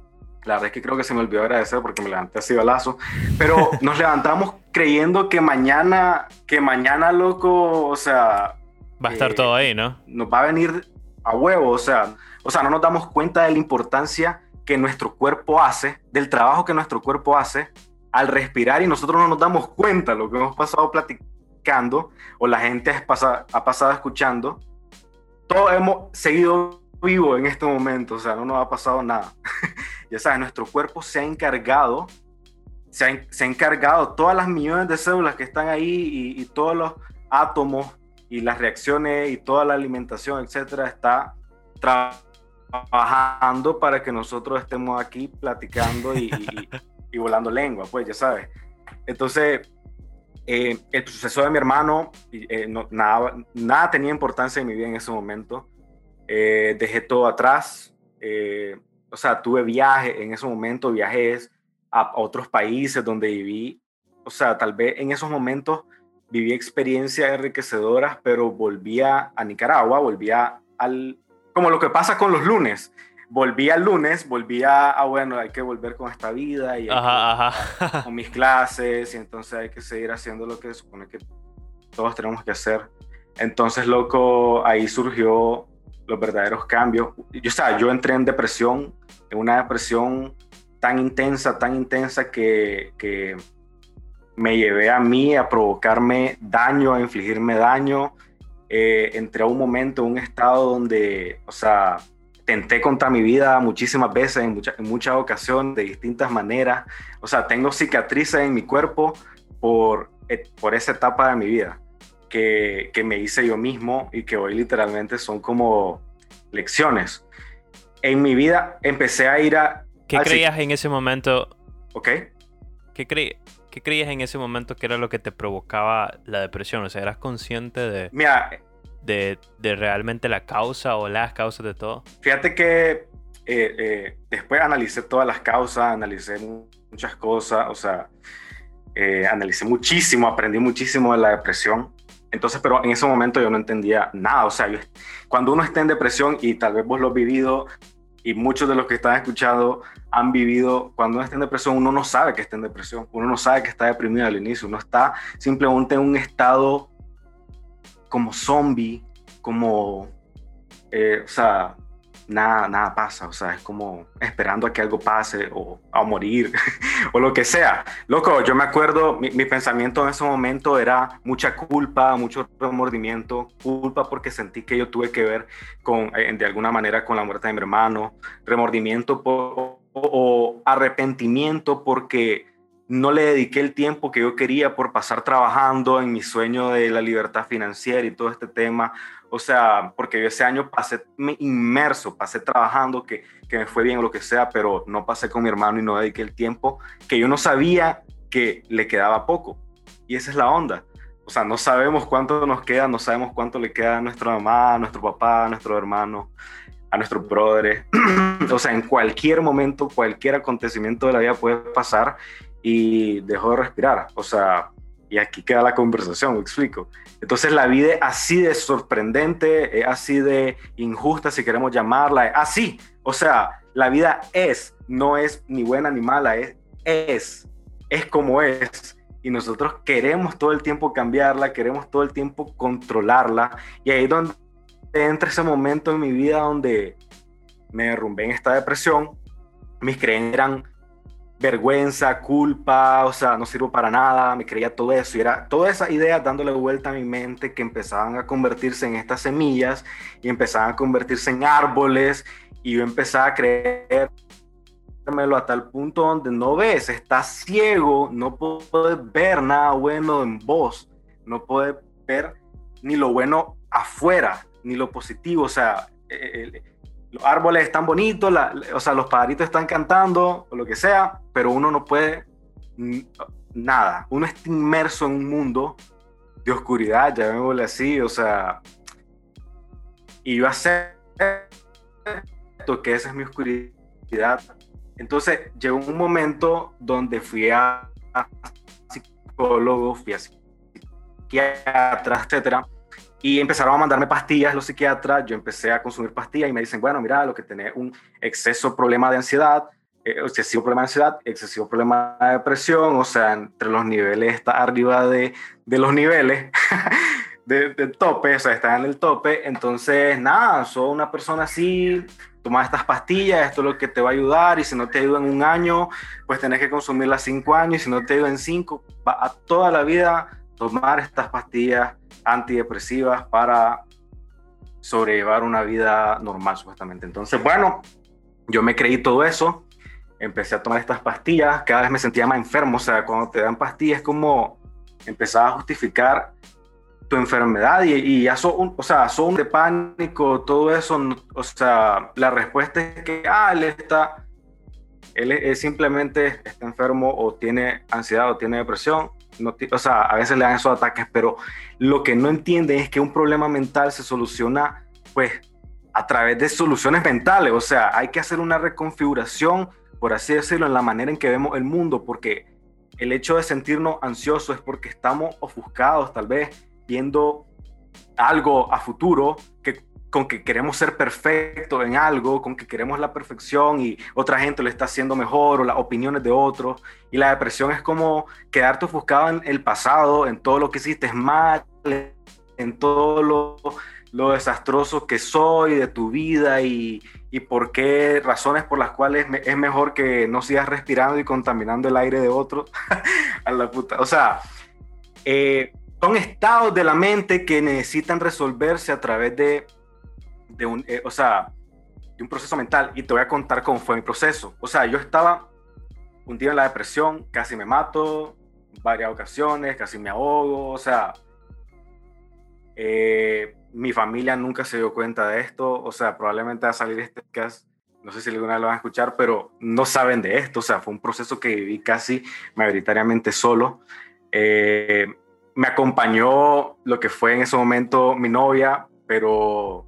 la verdad es que creo que se me olvidó agradecer porque me levanté así balazo. Pero nos levantamos creyendo que mañana, que mañana, loco, o sea... Va a estar eh, todo ahí, ¿no? Nos va a venir a huevo, o sea, o sea, no nos damos cuenta de la importancia que nuestro cuerpo hace, del trabajo que nuestro cuerpo hace al respirar y nosotros no nos damos cuenta lo que hemos pasado platicando o la gente ha pasado, ha pasado escuchando. Todos hemos seguido vivo en este momento, o sea, no nos ha pasado nada. ya sabes, nuestro cuerpo se ha encargado, se ha, se ha, encargado, todas las millones de células que están ahí y, todos los átomos y las reacciones y toda la alimentación, etcétera, está trabajando para que nosotros estemos aquí platicando y, y volando lengua, pues ya sabes. Entonces, eh, el suceso de mi hermano, eh, nada, nada tenía importancia en mi vida en ese momento. Eh, dejé todo atrás, o sea, tuve viajes, en ese momento viajes a, otros países donde viví, o sea, tal vez en esos momentos viví experiencias enriquecedoras, pero volvía a Nicaragua, volvía al, como lo que pasa con los lunes, volvía al lunes, volvía a, bueno, hay que volver con esta vida y con mis clases y entonces hay que seguir haciendo lo que supone que todos tenemos que hacer. Entonces, loco, ahí surgió los verdaderos cambios. Yo, o sea, yo entré en depresión, en una depresión tan intensa, tan intensa que, me llevé a mí a provocarme daño, a infligirme daño. Eh, entré a un momento, un estado donde, o sea, tenté contra mi vida muchísimas veces, en, en muchas ocasiones, de distintas maneras. O sea, tengo cicatrices en mi cuerpo por, eh, por esa etapa de mi vida que, que, me hice yo mismo y que hoy literalmente son como lecciones. En mi vida empecé a ir a... ¿Qué creías en ese momento? Ok. ¿Qué, ¿Qué creías en ese momento que era lo que te provocaba la depresión? O sea, ¿eras consciente de... Mira, de, de, realmente la causa o las causas de todo? Fíjate que eh, eh, después analicé todas las causas, analicé muchas cosas, o sea, eh, analicé muchísimo, aprendí muchísimo de la depresión. Entonces, pero en ese momento yo no entendía nada. O sea, cuando uno está en depresión y tal vez vos lo has vivido y muchos de los que están escuchando han vivido, cuando uno está en depresión, uno no sabe que está en depresión, uno no sabe que está deprimido al inicio, uno está simplemente en un estado como zombie, como, eh, o sea, nada, nada pasa, o sea, es como esperando a que algo pase o a morir o lo que sea. Loco, yo me acuerdo, mi, pensamiento en ese momento era mucha culpa, mucho remordimiento, culpa porque sentí que yo tuve que ver con, eh, de alguna manera con la muerte de mi hermano, remordimiento o, o arrepentimiento porque no le dediqué el tiempo que yo quería por pasar trabajando en mi sueño de la libertad financiera y todo este tema o sea, porque yo ese año pasé inmerso, pasé trabajando, que, que me fue bien o lo que sea, pero no pasé con mi hermano y no dediqué el tiempo que yo no sabía que le quedaba poco. Y esa es la onda. O sea, no sabemos cuánto nos queda, no sabemos cuánto le queda a nuestra mamá, a nuestro papá, a nuestro hermano, a nuestros brothers. o sea, en cualquier momento, cualquier acontecimiento de la vida puede pasar y dejó de respirar. O sea, y aquí queda la conversación, me explico. Entonces la vida es así de sorprendente, es así de injusta, si queremos llamarla, así. O sea, la vida es, no es ni buena ni mala, es, es, es como es. Y nosotros queremos todo el tiempo cambiarla, queremos todo el tiempo controlarla. Y ahí es donde entra ese momento en mi vida donde me derrumbé en esta depresión. Mis creencias eran vergüenza, culpa, o sea, no sirvo para nada, me creía todo eso. Y era todas esas ideas dándole vuelta a mi mente que empezaban a convertirse en estas semillas y empezaban a convertirse en árboles. Y yo empezaba a creérmelo a tal punto donde no ves, estás ciego, no puedes ver nada bueno en vos, no puedes ver ni lo bueno afuera, ni lo positivo, o sea, el, los árboles están bonitos, o sea, los pajaritos están cantando, o lo que sea, pero uno no puede nada. Uno está inmerso en un mundo de oscuridad, llamémosle así, o sea, y yo acepto que esa es mi oscuridad. Entonces llegó un momento donde fui a psicólogo, fui a psiquiatra, etcétera, y empezaron a mandarme pastillas los psiquiatras, yo empecé a consumir pastillas y me dicen, bueno, mira, lo que tenés un exceso problema de ansiedad, eh, excesivo problema de ansiedad, excesivo problema de depresión, o sea, entre los niveles está arriba de, de los niveles, de, tope, o sea, está en el tope, entonces, nada, soy una persona así, toma estas pastillas, esto es lo que te va a ayudar, y si no te ayuda en un año, pues tenés que consumirlas cinco años, y si no te ayuda en cinco, va a toda la vida tomar estas pastillas antidepresivas para sobrellevar una vida normal, supuestamente. Entonces, bueno, yo me creí todo eso, empecé a tomar estas pastillas, cada vez me sentía más enfermo, o sea, cuando te dan pastillas es como empezaba a justificar tu enfermedad y, y ya son, o sea, son de pánico, todo eso, o sea, la respuesta es que, ah, él está, él, él simplemente está enfermo o tiene ansiedad o tiene depresión o sea, a veces le dan esos ataques, pero lo que no entienden es que un problema mental se soluciona, pues, a través de soluciones mentales. O sea, hay que hacer una reconfiguración, por así decirlo, en la manera en que vemos el mundo, porque el hecho de sentirnos ansiosos es porque estamos ofuscados, tal vez, viendo algo a futuro que con que queremos ser perfectos en algo, con que queremos la perfección y otra gente lo está haciendo mejor o las opiniones de otros. Y la depresión es como quedarte ofuscado en el pasado, en todo lo que hiciste mal, en todo lo, lo desastroso que soy de tu vida y, y, por qué razones por las cuales es mejor que no sigas respirando y contaminando el aire de otros. a la puta. O sea, eh, son estados de la mente que necesitan resolverse a través de de un, eh, o sea, de un proceso mental y te voy a contar cómo fue mi proceso. O sea, yo estaba un día en la depresión, casi me mato, varias ocasiones, casi me ahogo, o sea, eh, mi familia nunca se dio cuenta de esto, o sea, probablemente va a salir este podcast, no sé si alguna vez lo van a escuchar, pero no saben de esto, o sea, fue un proceso que viví casi mayoritariamente solo. Eh, me acompañó lo que fue en ese momento mi novia, pero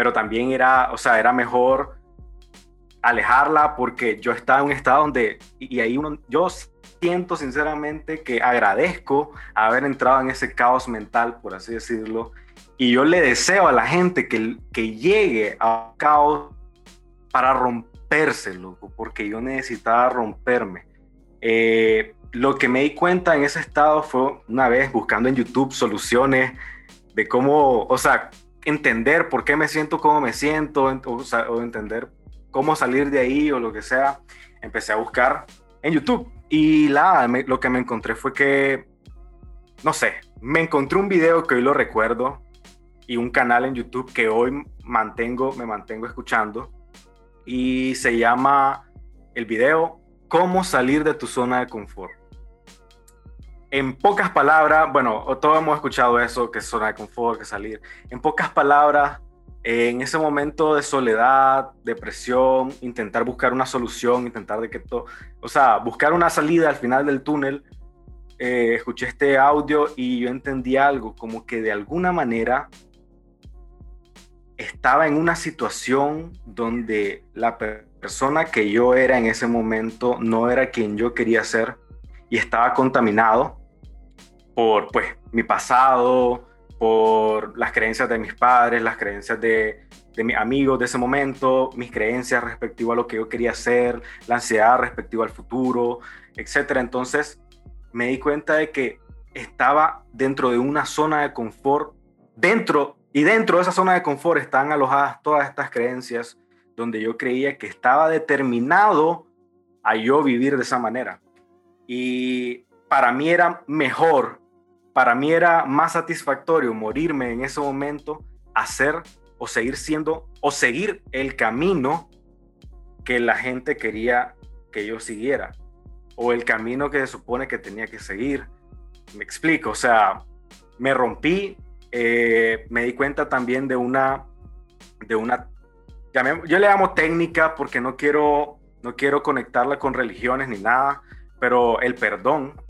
pero también era, o sea, era mejor alejarla porque yo estaba en un estado donde, y ahí uno, yo siento sinceramente que agradezco haber entrado en ese caos mental, por así decirlo, y yo le deseo a la gente que, que llegue a caos para romperse, loco, porque yo necesitaba romperme. Eh, lo que me di cuenta en ese estado fue una vez buscando en YouTube soluciones de cómo, o sea, entender por qué me siento como me siento, o, entender cómo salir de ahí o lo que sea, empecé a buscar en YouTube. Y la, lo que me encontré fue que, no sé, me encontré un video que hoy lo recuerdo y un canal en YouTube que hoy mantengo, me mantengo escuchando y se llama el video Cómo salir de tu zona de confort en pocas palabras, bueno, todos hemos escuchado eso, que zona de confort, que salir. En pocas palabras, en ese momento de soledad, depresión, intentar buscar una solución, intentar de que todo, o sea, buscar una salida al final del túnel, eh, escuché este audio y yo entendí algo, como que de alguna manera estaba en una situación donde la persona que yo era en ese momento no era quien yo quería ser y estaba contaminado por pues mi pasado, por las creencias de mis padres, las creencias de, de mis amigos de ese momento, mis creencias respectivo a lo que yo quería hacer, la ansiedad respectiva al futuro, etc. Entonces me di cuenta de que estaba dentro de una zona de confort, dentro y dentro de esa zona de confort están alojadas todas estas creencias donde yo creía que estaba determinado a yo vivir de esa manera. Y para mí era mejor, para mí era más satisfactorio morirme en ese momento, hacer o seguir siendo o seguir el camino que la gente quería que yo siguiera o el camino que se supone que tenía que seguir. Me explico, o sea, me rompí, eh, me di cuenta también de una, de una, yo le llamo técnica porque no quiero, no quiero conectarla con religiones ni nada, pero el perdón,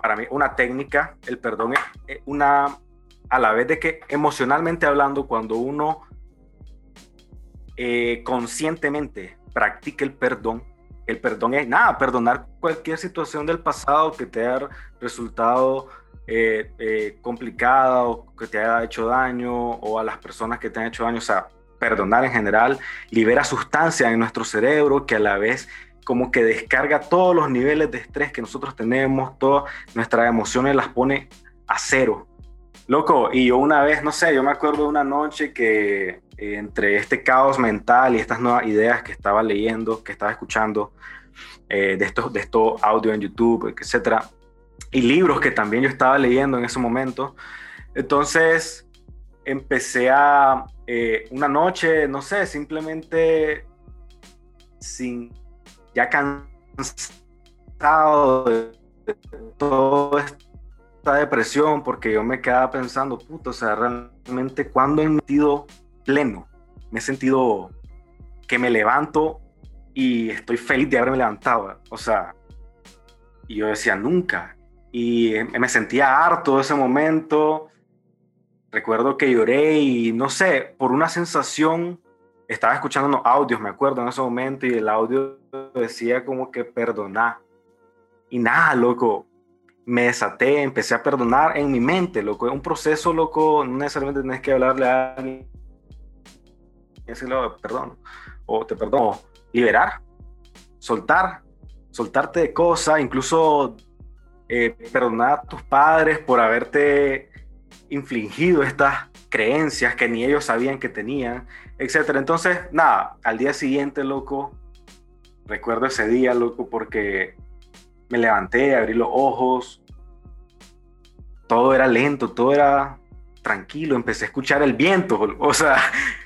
para mí una técnica, el perdón es una, a la vez de que emocionalmente hablando, cuando uno eh, conscientemente practica el perdón, el perdón es nada, perdonar cualquier situación del pasado que te haya resultado eh, eh, complicada o que te haya hecho daño o a las personas que te han hecho daño. O sea, perdonar en general libera sustancias en nuestro cerebro que a la vez como que descarga todos los niveles de estrés que nosotros tenemos, todas nuestras emociones las pone a cero. Loco, y yo una vez, no sé, yo me acuerdo de una noche que eh, entre este caos mental y estas nuevas ideas que estaba leyendo, que estaba escuchando, eh, de estos de estos audios en YouTube, etcétera, y libros que también yo estaba leyendo en ese momento. Entonces empecé a, eh, una noche, no sé, simplemente sin, ya cansado de esto esta depresión porque yo me quedaba pensando, puto, o sea, realmente cuando he sentido pleno, me he sentido que me levanto y estoy feliz de haberme levantado, o sea, y yo decía, nunca, y me sentía harto de ese momento, recuerdo que lloré y no sé, por una sensación, estaba escuchando unos audios, me acuerdo en ese momento, y el audio decía como que perdonar, y nada, loco, me desaté, empecé a perdonar en mi mente, loco. Es un proceso, loco, no necesariamente tienes que hablarle a alguien y decirle, perdón, o te perdono, liberar, soltar, soltarte de cosas, incluso eh, perdonar a tus padres por haberte infligido estas creencias que ni ellos sabían que tenían, etc. Entonces, nada, al día siguiente, loco, recuerdo ese día, loco, porque me levanté, abrí los ojos, todo era lento, todo era tranquilo, empecé a escuchar el viento, o sea,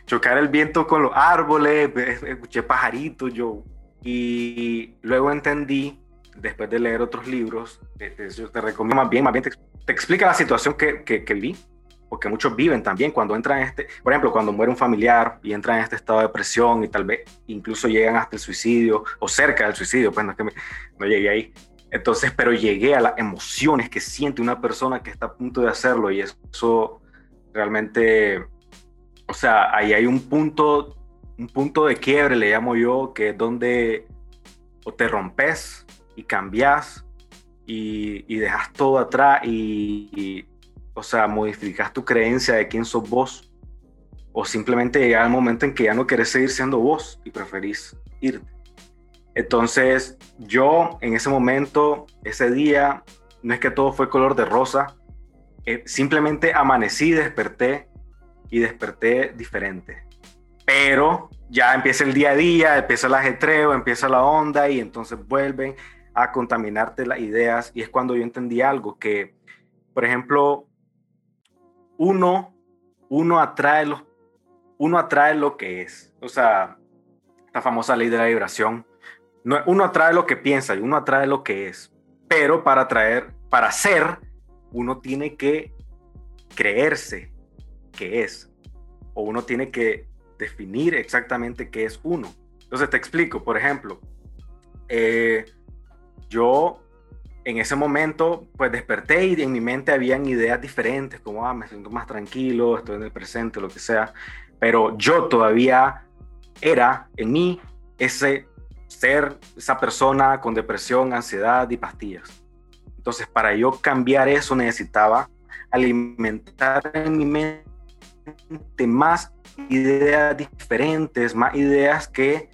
chocar el viento con los árboles, escuché pajaritos, yo, y luego entendí, después de leer otros libros, yo te recomiendo más bien, más bien te, explica la situación que, que, que vi, porque muchos viven también cuando entran en este, por ejemplo, cuando muere un familiar y entran en este estado de depresión y tal vez incluso llegan hasta el suicidio o cerca del suicidio, pues no llegué ahí, entonces, pero llegué a las emociones que siente una persona que está a punto de hacerlo y eso realmente, o sea, ahí hay un punto, un punto de quiebre, le llamo yo, que es donde o te rompes y cambias y, y dejas todo atrás y, o sea, modificas tu creencia de quién sos vos o simplemente llega el momento en que ya no querés seguir siendo vos y preferís irte. Entonces, yo en ese momento, ese día, no es que todo fue color de rosa, eh, simplemente amanecí, desperté y desperté diferente. Pero ya empieza el día a día, empieza el ajetreo, empieza la onda y entonces vuelven a contaminarte las ideas y es cuando yo entendí algo que, por ejemplo, uno, uno atrae los, uno atrae lo que es. O sea, la famosa ley de la vibración uno atrae lo que piensa y uno atrae lo que es. Pero para atraer, para ser, uno tiene que creerse que es. O uno tiene que definir exactamente qué es uno. Entonces te explico, por ejemplo, eh, yo en ese momento, pues desperté y en mi mente habían ideas diferentes, como, ah, me siento más tranquilo, estoy en el presente, lo que sea. Pero yo todavía era en mí ese ser, esa persona con depresión, ansiedad y pastillas. Entonces, para yo cambiar eso necesitaba alimentar en mi mente más ideas diferentes, más ideas que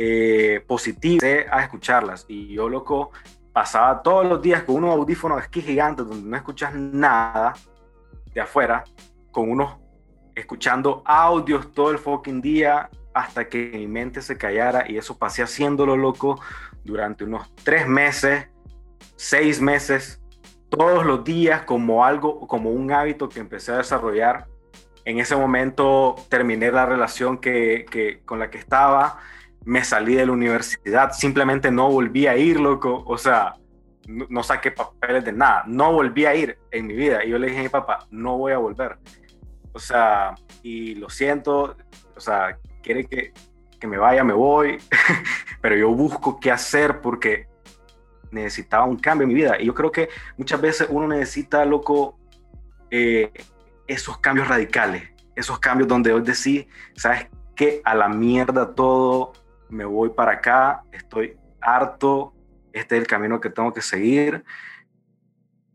eh, positivas a escucharlas. Y yo, loco, pasaba todos los días con unos audífonos aquí gigantes donde no escuchas nada de afuera, con unos escuchando audios todo el fucking día hasta que mi mente se callara y eso pasé haciéndolo loco durante unos tres meses, seis meses, todos los días como algo, como un hábito que empecé a desarrollar. En ese momento terminé la relación que, que con la que estaba me salí de la universidad, simplemente no volví a ir, loco, o sea, no, saqué papeles de nada, no volví a ir en mi vida. Y yo le dije a mi papá, no voy a volver. O sea, y lo siento, o sea, quiere que, que me vaya, me voy, pero yo busco qué hacer porque necesitaba un cambio en mi vida. Y yo creo que muchas veces uno necesita, loco, eh, esos cambios radicales, esos cambios donde hoy decís, ¿sabes qué? A la mierda todo, me voy para acá, estoy harto, este es el camino que tengo que seguir,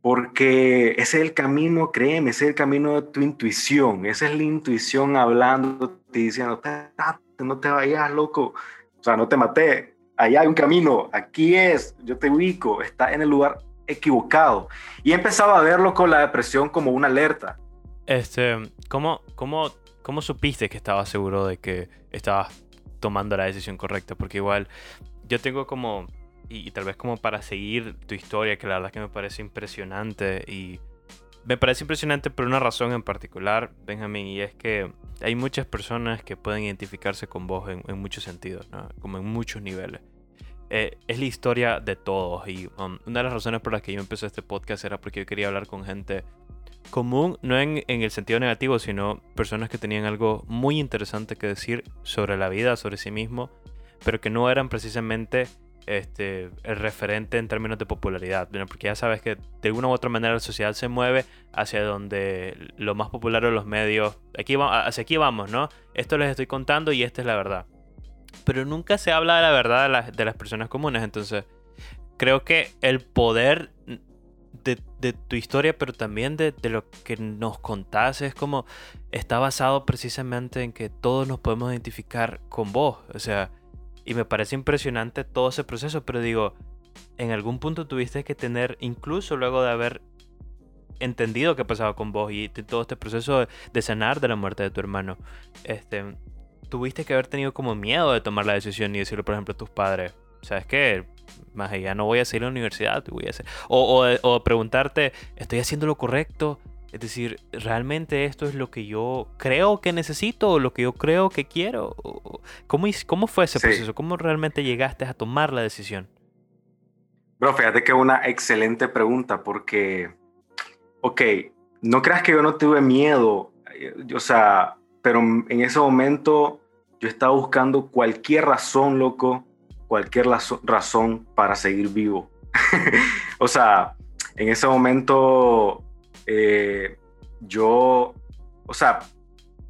porque ese es el camino, créeme, ese es el camino de tu intuición, esa es la intuición hablando, te diciendo, no te vayas, loco, o sea, no te maté, allá hay un camino, aquí es, yo te ubico, está en el lugar equivocado. Y empezaba a verlo con la depresión como una alerta. Este, ¿cómo, cómo, cómo supiste que estabas seguro de que estabas tomando la decisión correcta, porque igual yo tengo como, y, tal vez como para seguir tu historia, que la verdad que me parece impresionante y me parece impresionante por una razón en particular, Benjamín, y es que hay muchas personas que pueden identificarse con vos en, muchos sentidos, como en muchos niveles. Eh, es la historia de todos y um, una de las razones por las que yo empecé este podcast era porque yo quería hablar con gente común, no en, el sentido negativo, sino personas que tenían algo muy interesante que decir sobre la vida, sobre sí mismo, pero que no eran precisamente este, el referente en términos de popularidad, porque ya sabes que de una u otra manera la sociedad se mueve hacia donde lo más popular de los medios, aquí hacia aquí vamos, ¿no? Esto les estoy contando y esta es la verdad. Pero nunca se habla de la verdad de las, de las personas comunes, entonces creo que el poder de, tu historia, pero también de, lo que nos contás, es como está basado precisamente en que todos nos podemos identificar con vos. O sea, y me parece impresionante todo ese proceso, pero digo, en algún punto tuviste que tener, incluso luego de haber entendido qué pasaba con vos y todo este proceso de sanar de la muerte de tu hermano, este, tuviste que haber tenido como miedo de tomar la decisión y decirle, por ejemplo, a tus padres, ¿sabes qué? más allá no voy a seguir a la universidad, voy a hacer... o, o, preguntarte, ¿estoy haciendo lo correcto? Es decir, ¿realmente esto es lo que yo creo que necesito o lo que yo creo que quiero? ¿Cómo, cómo fue ese proceso? ¿Cómo realmente llegaste a tomar la decisión? Bro, fíjate que es una excelente pregunta porque, ok, no creas que yo no tuve miedo, eh, o sea, pero en ese momento yo estaba buscando cualquier razón, loco, cualquier razón para seguir vivo. o sea, en ese momento eh, yo, o sea,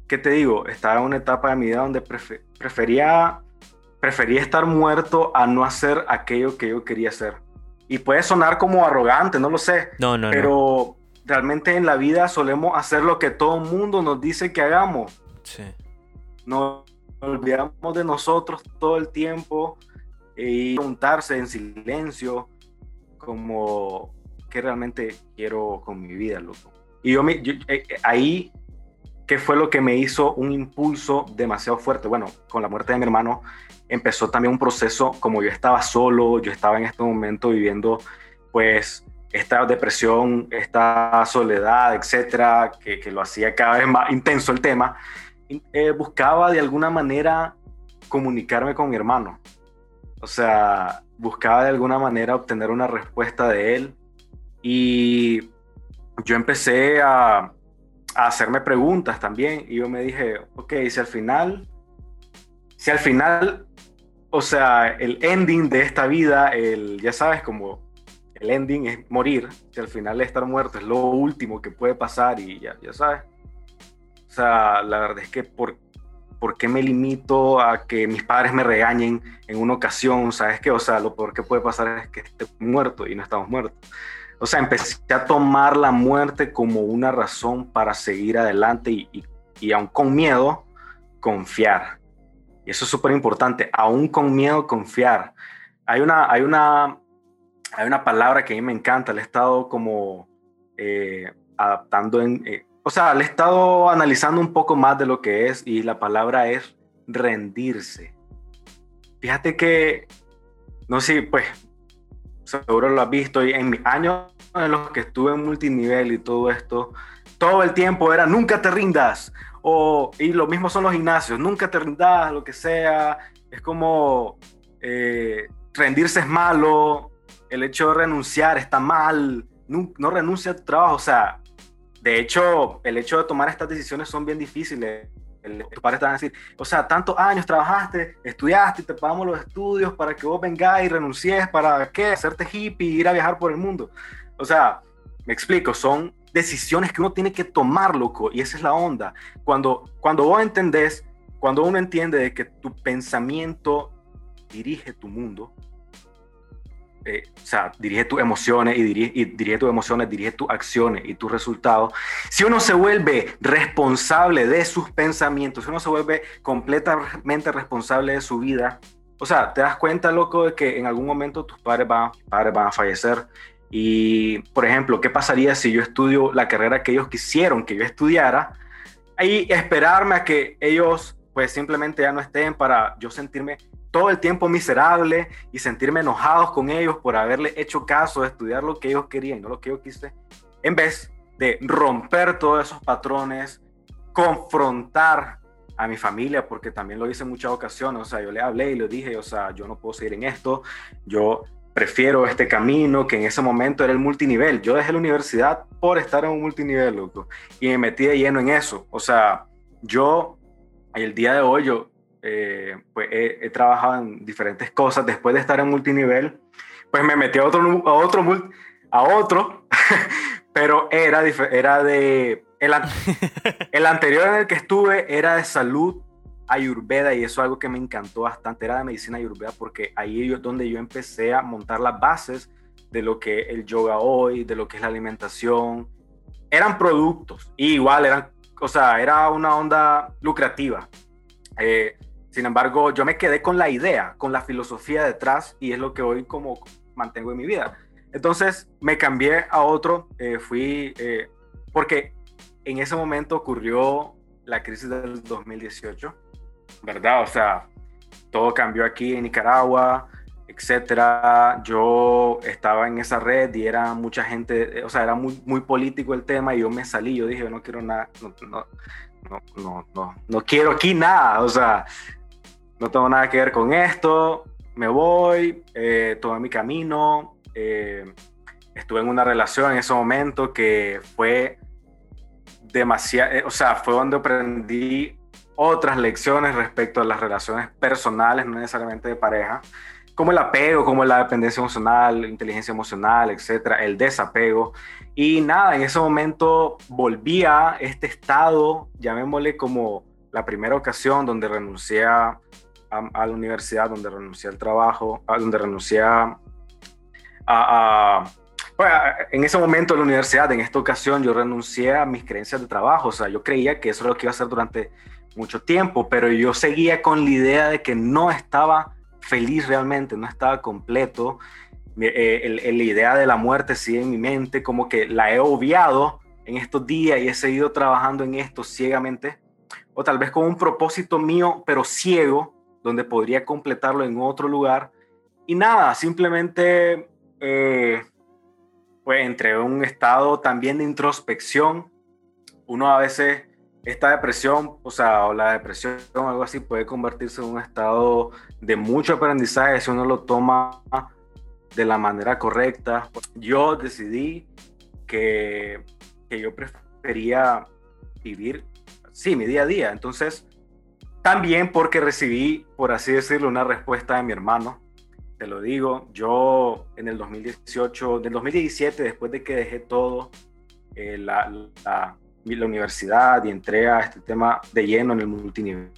¿qué te digo? Estaba en una etapa de mi vida donde prefería, prefería estar muerto a no hacer aquello que yo quería hacer. Y puede sonar como arrogante, no lo sé. No, no, pero realmente en la vida solemos hacer lo que todo el mundo nos dice que hagamos. Sí. Nos olvidamos de nosotros todo el tiempo y preguntarse en silencio como qué realmente quiero con mi vida, loco. Y yo, me, eh, eh, ahí, ¿qué fue lo que me hizo un impulso demasiado fuerte? Bueno, con la muerte de mi hermano empezó también un proceso, como yo estaba solo, yo estaba en este momento viviendo pues esta depresión, esta soledad, etcétera, que, que lo hacía cada vez más intenso el tema, eh, buscaba de alguna manera comunicarme con mi hermano. O sea, buscaba de alguna manera obtener una respuesta de él y yo empecé a, hacerme preguntas también y yo me dije, ok, si al final, si al final, o sea, el ending de esta vida, el, ya sabes, como el ending es morir, si al final estar muerto es lo último que puede pasar y ya, ya sabes. O sea, la verdad es que por, ¿por qué me limito a que mis padres me regañen en una ocasión? ¿Sabes qué? O sea, lo peor que puede pasar es que esté muerto y no estamos muertos. O sea, empecé a tomar la muerte como una razón para seguir adelante y, y, y aún con miedo, confiar. Y eso es súper importante, aún con miedo, confiar. Hay una, hay, una, hay una palabra que a mí me encanta, le he estado como eh, adaptando en... Eh, o sea, le he estado analizando un poco más de lo que es y la palabra es rendirse. Fíjate que, no sé, pues, seguro lo has visto, y en mis años en los que estuve en multinivel y todo esto, todo el tiempo era nunca te rindas. O, y lo mismo son los gimnasios, nunca te rindas, lo que sea. Es como eh, rendirse es malo, el hecho de renunciar está mal, no, no renuncia a tu trabajo. O sea, de hecho, el hecho de tomar estas decisiones son bien difíciles. Tus padres te van a decir, o sea, tantos años trabajaste, estudiaste, te pagamos los estudios para que vos vengáis y renuncies para qué, hacerte hippie, ir a viajar por el mundo. O sea, me explico, son decisiones que uno tiene que tomar, loco, y esa es la onda. Cuando, cuando vos entendés, cuando uno entiende de que tu pensamiento dirige tu mundo, eh, o sea, dirige tus emociones y dirige, tus emociones, dirige tus acciones y tus resultados. Si uno se vuelve responsable de sus pensamientos, si uno se vuelve completamente responsable de su vida, o sea, te das cuenta, loco, de que en algún momento tus padres van, padres van a fallecer y, por ejemplo, ¿qué pasaría si yo estudio la carrera que ellos quisieron que yo estudiara? Y esperarme a que ellos, pues, simplemente ya no estén para yo sentirme todo el tiempo miserable y sentirme enojados con ellos por haberle hecho caso de estudiar lo que ellos querían, no lo que yo quise, en vez de romper todos esos patrones, confrontar a mi familia, porque también lo hice en muchas ocasiones, o sea, yo le hablé y le dije, o sea, yo no puedo seguir en esto, yo prefiero este camino que en ese momento era el multinivel. Yo dejé la universidad por estar en un multinivel, loco, y me metí de lleno en eso. O sea, yo, el día de hoy, yo eh, pues he, trabajado en diferentes cosas después de estar en multinivel, pues me metí a otro, a otro, a otro pero era, era de... El, el anterior en el que estuve era de salud Ayurveda y eso es algo que me encantó bastante, era de medicina Ayurveda porque ahí es donde yo empecé a montar las bases de lo que es el yoga hoy, de lo que es la alimentación. Eran productos, y igual eran, o sea, era una onda lucrativa. Eh, sin embargo, yo me quedé con la idea, con la filosofía detrás y es lo que hoy como mantengo en mi vida. Entonces me cambié a otro, eh, fui, eh, porque en ese momento ocurrió la crisis del 2018 ¿verdad? O sea, todo cambió aquí en Nicaragua, etcétera. Yo estaba en esa red y era mucha gente, o sea, era muy, muy político el tema y yo me salí, yo dije, no quiero nada, no, no, no, no, no, quiero aquí nada, o sea, no tengo nada que ver con esto, me voy, eh, tomé mi camino, eh, estuve en una relación en ese momento que fue demasiado, eh, o sea, fue donde aprendí otras lecciones respecto a las relaciones personales, no necesariamente de pareja, como el apego, como la dependencia emocional, inteligencia emocional, etcétera, el desapego. Y nada, en ese momento volví a este estado, llamémosle como la primera ocasión donde renuncié a, la universidad, donde renuncié al trabajo, a, donde renuncié a, en ese momento en la universidad, en esta ocasión, yo renuncié a mis creencias de trabajo. O sea, yo creía que eso es lo que iba a hacer durante mucho tiempo, pero yo seguía con la idea de que no estaba feliz realmente, no estaba completo. Eh, la idea de la muerte sigue en mi mente, como que la he obviado en estos días y he seguido trabajando en esto ciegamente, o tal vez con un propósito mío, pero ciego, donde podría completarlo en otro lugar. Y nada, simplemente, eh, pues entre un estado también de introspección, uno a veces esta depresión, o sea, o la depresión o algo así puede convertirse en un estado de mucho aprendizaje si uno lo toma de la manera correcta. Yo decidí que, que yo prefería vivir, sí, mi día a día. Entonces, también porque recibí, por así decirlo, una respuesta de mi hermano. te lo digo, yo en el 2018, del 2017, después de que dejé todo, eh, la, la, universidad y entré a este tema de lleno en el multinivel,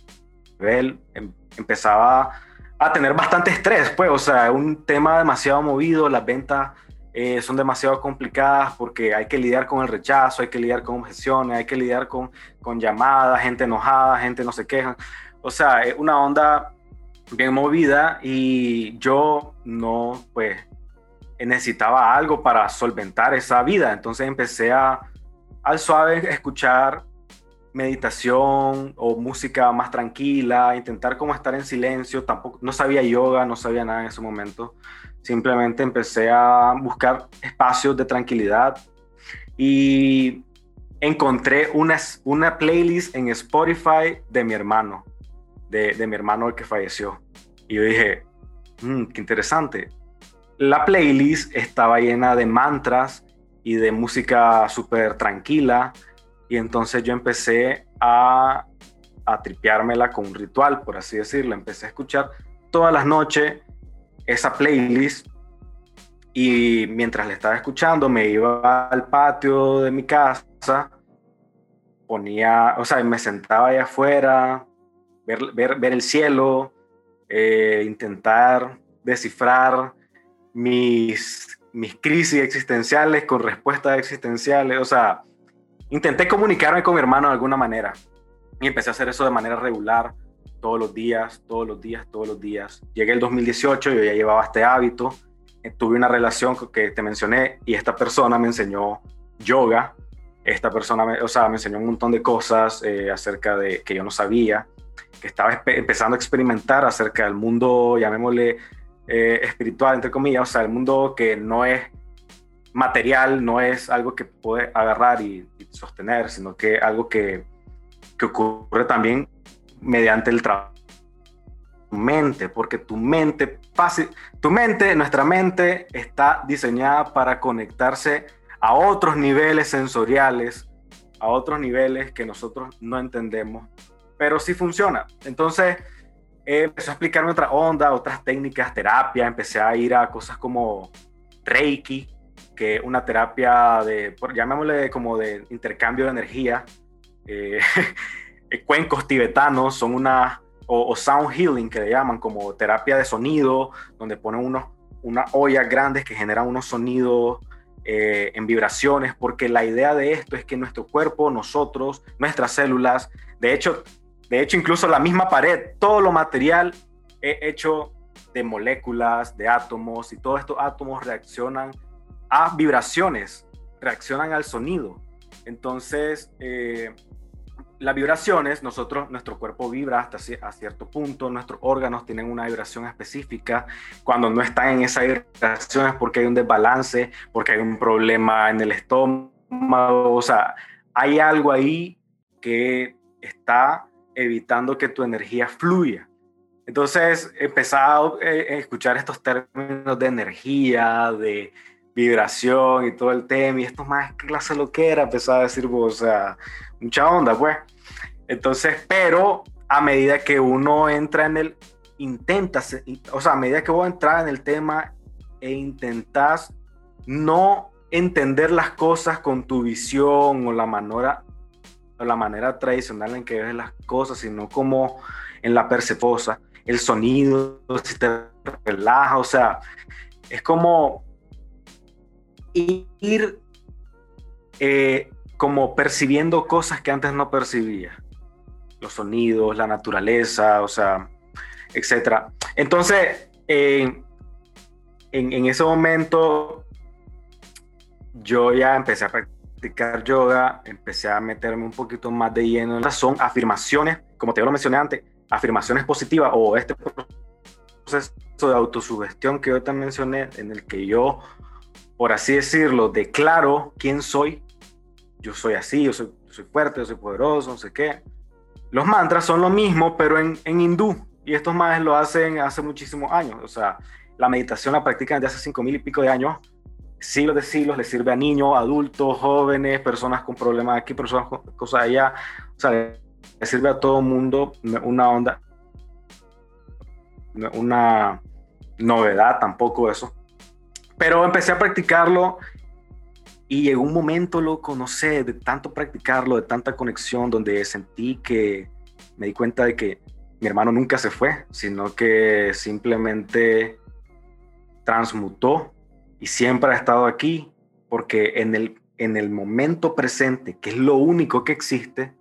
em, empezaba a tener bastante estrés, pues, o sea, un tema demasiado movido, las ventas eh, son demasiado complicadas porque hay que lidiar con el rechazo, hay que lidiar con objeciones, hay que lidiar con, con llamadas, gente enojada, gente no se queja. O sea, es una onda bien movida y yo no, pues, necesitaba algo para solventar esa vida. Entonces empecé a, al suave, escuchar meditación o música más tranquila, intentar como estar en silencio. Tampoco, no sabía yoga, no sabía nada en ese momento. Simplemente empecé a buscar espacios de tranquilidad y encontré una, una playlist en Spotify de mi hermano de, mi hermano el que falleció. Y yo dije, mmm, qué interesante. La playlist estaba llena de mantras y de música súper tranquila. Y entonces yo empecé a, a tripeármela con un ritual, por así decirlo. Empecé a escuchar todas las noches esa playlist y mientras le estaba escuchando me iba al patio de mi casa, ponía, o sea, me sentaba allá afuera, ver, ver, el cielo, eh, intentar descifrar mis, mis crisis existenciales con respuestas existenciales. O sea, intenté comunicarme con mi hermano de alguna manera y empecé a hacer eso de manera regular, todos los días, todos los días, todos los días. Llegué el 2018, yo ya llevaba este hábito, eh, tuve una relación que te mencioné y esta persona me enseñó yoga. Esta persona, me, o sea, me enseñó un montón de cosas eh, acerca de que yo no sabía que estaba empezando a experimentar acerca del mundo, llamémosle eh, espiritual, entre comillas, o sea, el mundo que no es material, no es algo que puede agarrar y, sostener, sino que algo que, que ocurre también mediante el trabajo mente, porque tu mente, fácil, tu mente, nuestra mente está diseñada para conectarse a otros niveles sensoriales, a otros niveles que nosotros no entendemos pero sí funciona. Entonces, eh, empezó a explicarme otra onda, otras técnicas, terapia, empecé a ir a cosas como Reiki, que una terapia de, llamémosle como de intercambio de energía. Eh, cuencos tibetanos son una, o, sound healing que le llaman, como terapia de sonido, donde ponen unos, unas ollas grandes que generan unos sonidos eh, en vibraciones, porque la idea de esto es que nuestro cuerpo, nosotros, nuestras células, de hecho, de hecho, incluso la misma pared, todo lo material es hecho de moléculas, de átomos, y todos estos átomos reaccionan a vibraciones, reaccionan al sonido. Entonces, eh, las vibraciones, nosotros, nuestro cuerpo vibra hasta a cierto punto, nuestros órganos tienen una vibración específica. Cuando no están en esa vibración es porque hay un desbalance, porque hay un problema en el estómago, o sea, hay algo ahí que está evitando que tu energía fluya. Entonces, empezado eh, a escuchar estos términos de energía, de vibración y todo el tema, y esto más clase lo que era, empezaba a decir, o sea, mucha onda, pues. Entonces, pero a medida que uno entra en el, intentas, o sea, a medida que vos entras en el tema e intentas no entender las cosas con tu visión o la manera, la manera tradicional en que ves las cosas, sino como en la perceposa, el sonido, si te relaja, o sea, es como ir eh, como percibiendo cosas que antes no percibía, los sonidos, la naturaleza, o sea, etcétera. Entonces, en, en ese momento, yo ya empecé a practicar yoga, empecé a meterme un poquito más de lleno. Estas son afirmaciones, como te lo mencioné antes, afirmaciones positivas o este proceso de autosugestión que yo te mencioné, en el que yo, por así decirlo, declaro quién soy. Yo soy así, yo soy, soy fuerte, yo soy poderoso, no sé qué. Los mantras son lo mismo, pero en, en hindú. Y estos más lo hacen hace muchísimos años. O sea, la meditación la practican desde hace cinco mil y pico de años siglos de siglos, le sirve a niños, adultos, jóvenes, personas con problemas aquí, personas con cosas allá. O sea, le sirve a todo mundo una onda, una, novedad tampoco eso. Pero empecé a practicarlo y llegó un momento, loco, no sé, de tanto practicarlo, de tanta conexión, donde sentí que me di cuenta de que mi hermano nunca se fue, sino que simplemente transmutó y siempre ha estado aquí, porque en el, en el momento presente, que es lo único que existe,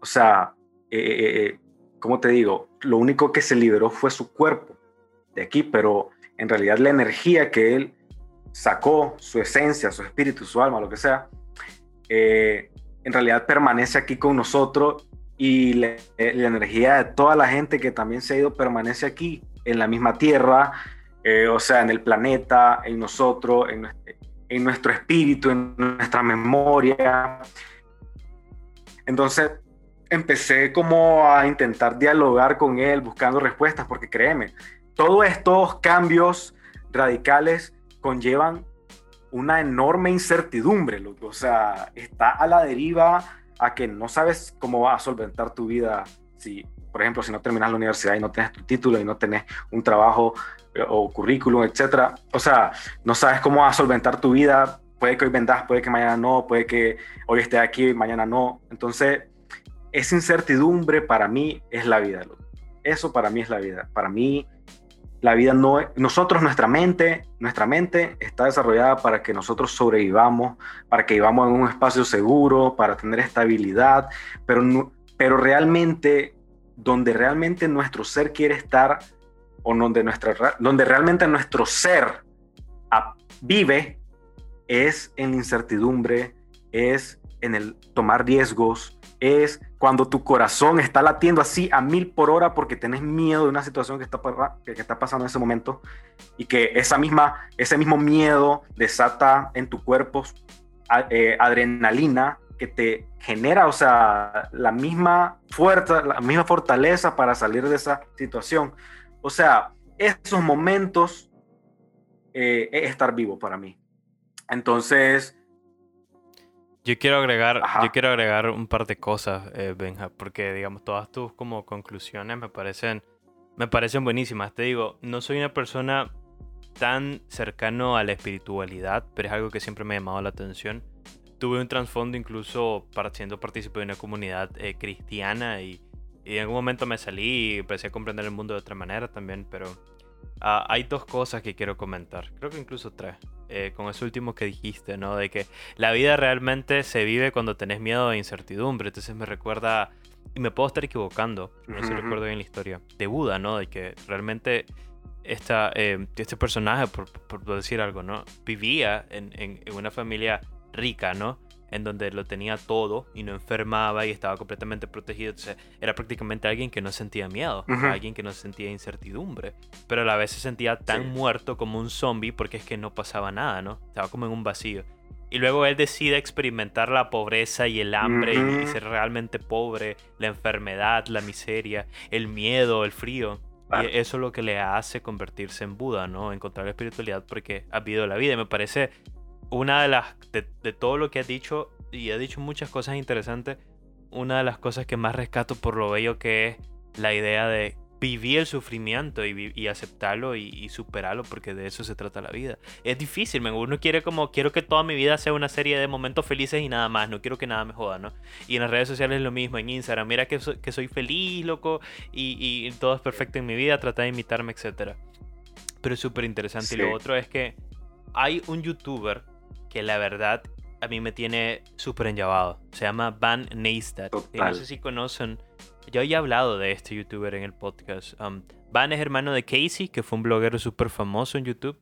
o sea, eh, eh, eh ¿cómo te digo? Lo único que se liberó fue su cuerpo de aquí, pero en realidad la energía que él sacó, su esencia, su espíritu, su alma, lo que sea, eh, en realidad permanece aquí con nosotros y la, energía de toda la gente que también se ha ido permanece aquí, en la misma tierra, eh, o sea, en el planeta, en nosotros, en, en nuestro espíritu, en nuestra memoria. Entonces, empecé como a intentar dialogar con él, buscando respuestas, porque créeme, todos estos cambios radicales conllevan una enorme incertidumbre, o sea, está a la deriva a que no sabes cómo va a solventar tu vida si, por ejemplo, si no terminas la universidad y no tienes tu título y no tienes un trabajo eh, o currículum, etcétera. O sea, no sabes cómo va a solventar tu vida. Puede que hoy vendas, puede que mañana no, puede que hoy esté aquí y mañana no. Entonces, esa incertidumbre para mí es la vida. Eso para mí es la vida. Para mí, la vida no es, nosotros, nuestra mente, nuestra mente está desarrollada para que nosotros sobrevivamos, para que vivamos en un espacio seguro, para tener estabilidad, pero, pero realmente, donde realmente nuestro ser quiere estar, o donde, nuestra, donde realmente nuestro ser vive, es en la incertidumbre, es en el tomar riesgos, es cuando tu corazón está latiendo así a mil por hora porque tenés miedo de una situación que está, que está pasando en ese momento y que esa misma, ese mismo miedo desata en tu cuerpo eh, adrenalina que te genera, o sea, la misma fuerza, la misma fortaleza para salir de esa situación. O sea, esos momentos eh, es estar vivo para mí. Entonces, yo quiero agregar, yo quiero agregar un par de cosas, eh, Benja, porque digamos todas tus como conclusiones me parecen, me parecen buenísimas. Te digo, no soy una persona tan cercano a la espiritualidad, pero es algo que siempre me ha llamado la atención. Tuve un trasfondo incluso siendo partícipe de una comunidad eh, cristiana y, y, en algún momento me salí y empecé a comprender el mundo de otra manera también, pero Ah, hay dos cosas que quiero comentar, creo que incluso tres, eh, con eso último que dijiste, ¿no? De que la vida realmente se vive cuando tenés miedo e incertidumbre, entonces me recuerda, y me puedo estar equivocando, no sé si recuerdo bien la historia, de Buda, ¿no? De que realmente esta, eh, este personaje, por, por, decir algo, ¿no? Vivía en, en, en una familia rica, ¿no? En donde lo tenía todo y no enfermaba y estaba completamente protegido. Entonces, era prácticamente alguien que no sentía miedo, alguien que no sentía incertidumbre, pero a la vez se sentía tan muerto como un zombie porque es que no pasaba nada, ¿no? Estaba como en un vacío. Y luego él decide experimentar la pobreza y el hambre y, ser realmente pobre, la enfermedad, la miseria, el miedo, el frío. Y eso es lo que le hace convertirse en Buda, ¿no? Encontrar la espiritualidad porque ha vivido la vida. Y me parece una de las, de, todo lo que ha dicho, y ha dicho muchas cosas interesantes, una de las cosas que más rescato por lo bello que es la idea de vivir el sufrimiento y, aceptarlo y, superarlo porque de eso se trata la vida. Es difícil, uno quiere como, quiero que toda mi vida sea una serie de momentos felices y nada más, no quiero que nada me joda, ¿no? Y en las redes sociales es lo mismo, en Instagram, mira que, que soy feliz, loco, y, y, todo es perfecto en mi vida, trata de imitarme, etc. Pero es súper interesante. Y lo otro es que hay un youtuber que la verdad a mí me tiene súper enllavado. Se llama Van Neistat. No sé si conocen. Yo ya he hablado de este youtuber en el podcast. Um, Van es hermano de Casey, que fue un bloguero súper famoso en YouTube.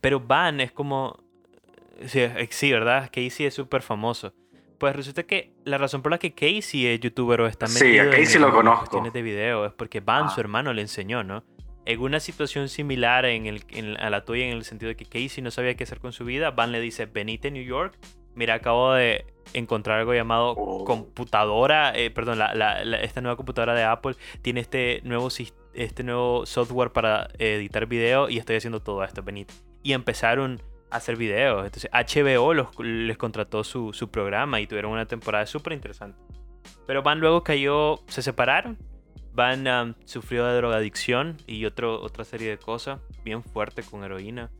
Pero Van es como... Sí, sí ¿verdad? Casey es súper famoso. Pues resulta que la razón por la que Casey es youtuber o está metido sí, a Casey en, lo conozco. de video es porque Van, ah. su hermano, le enseñó, ¿no? En una situación similar en el, a la tuya en el sentido de que Casey no sabía qué hacer con su vida, Van le dice, venite a New York, mira, acabo de encontrar algo llamado oh. computadora, eh, perdón, esta nueva computadora de Apple tiene este nuevo, este nuevo software para editar video y estoy haciendo todo esto, venite. Y empezaron a hacer videos. Entonces HBO los, les contrató su, su programa y tuvieron una temporada súper interesante. Pero Van luego cayó, se separaron Van um, sufrió de drogadicción y otro, otra serie de cosas bien fuerte con heroína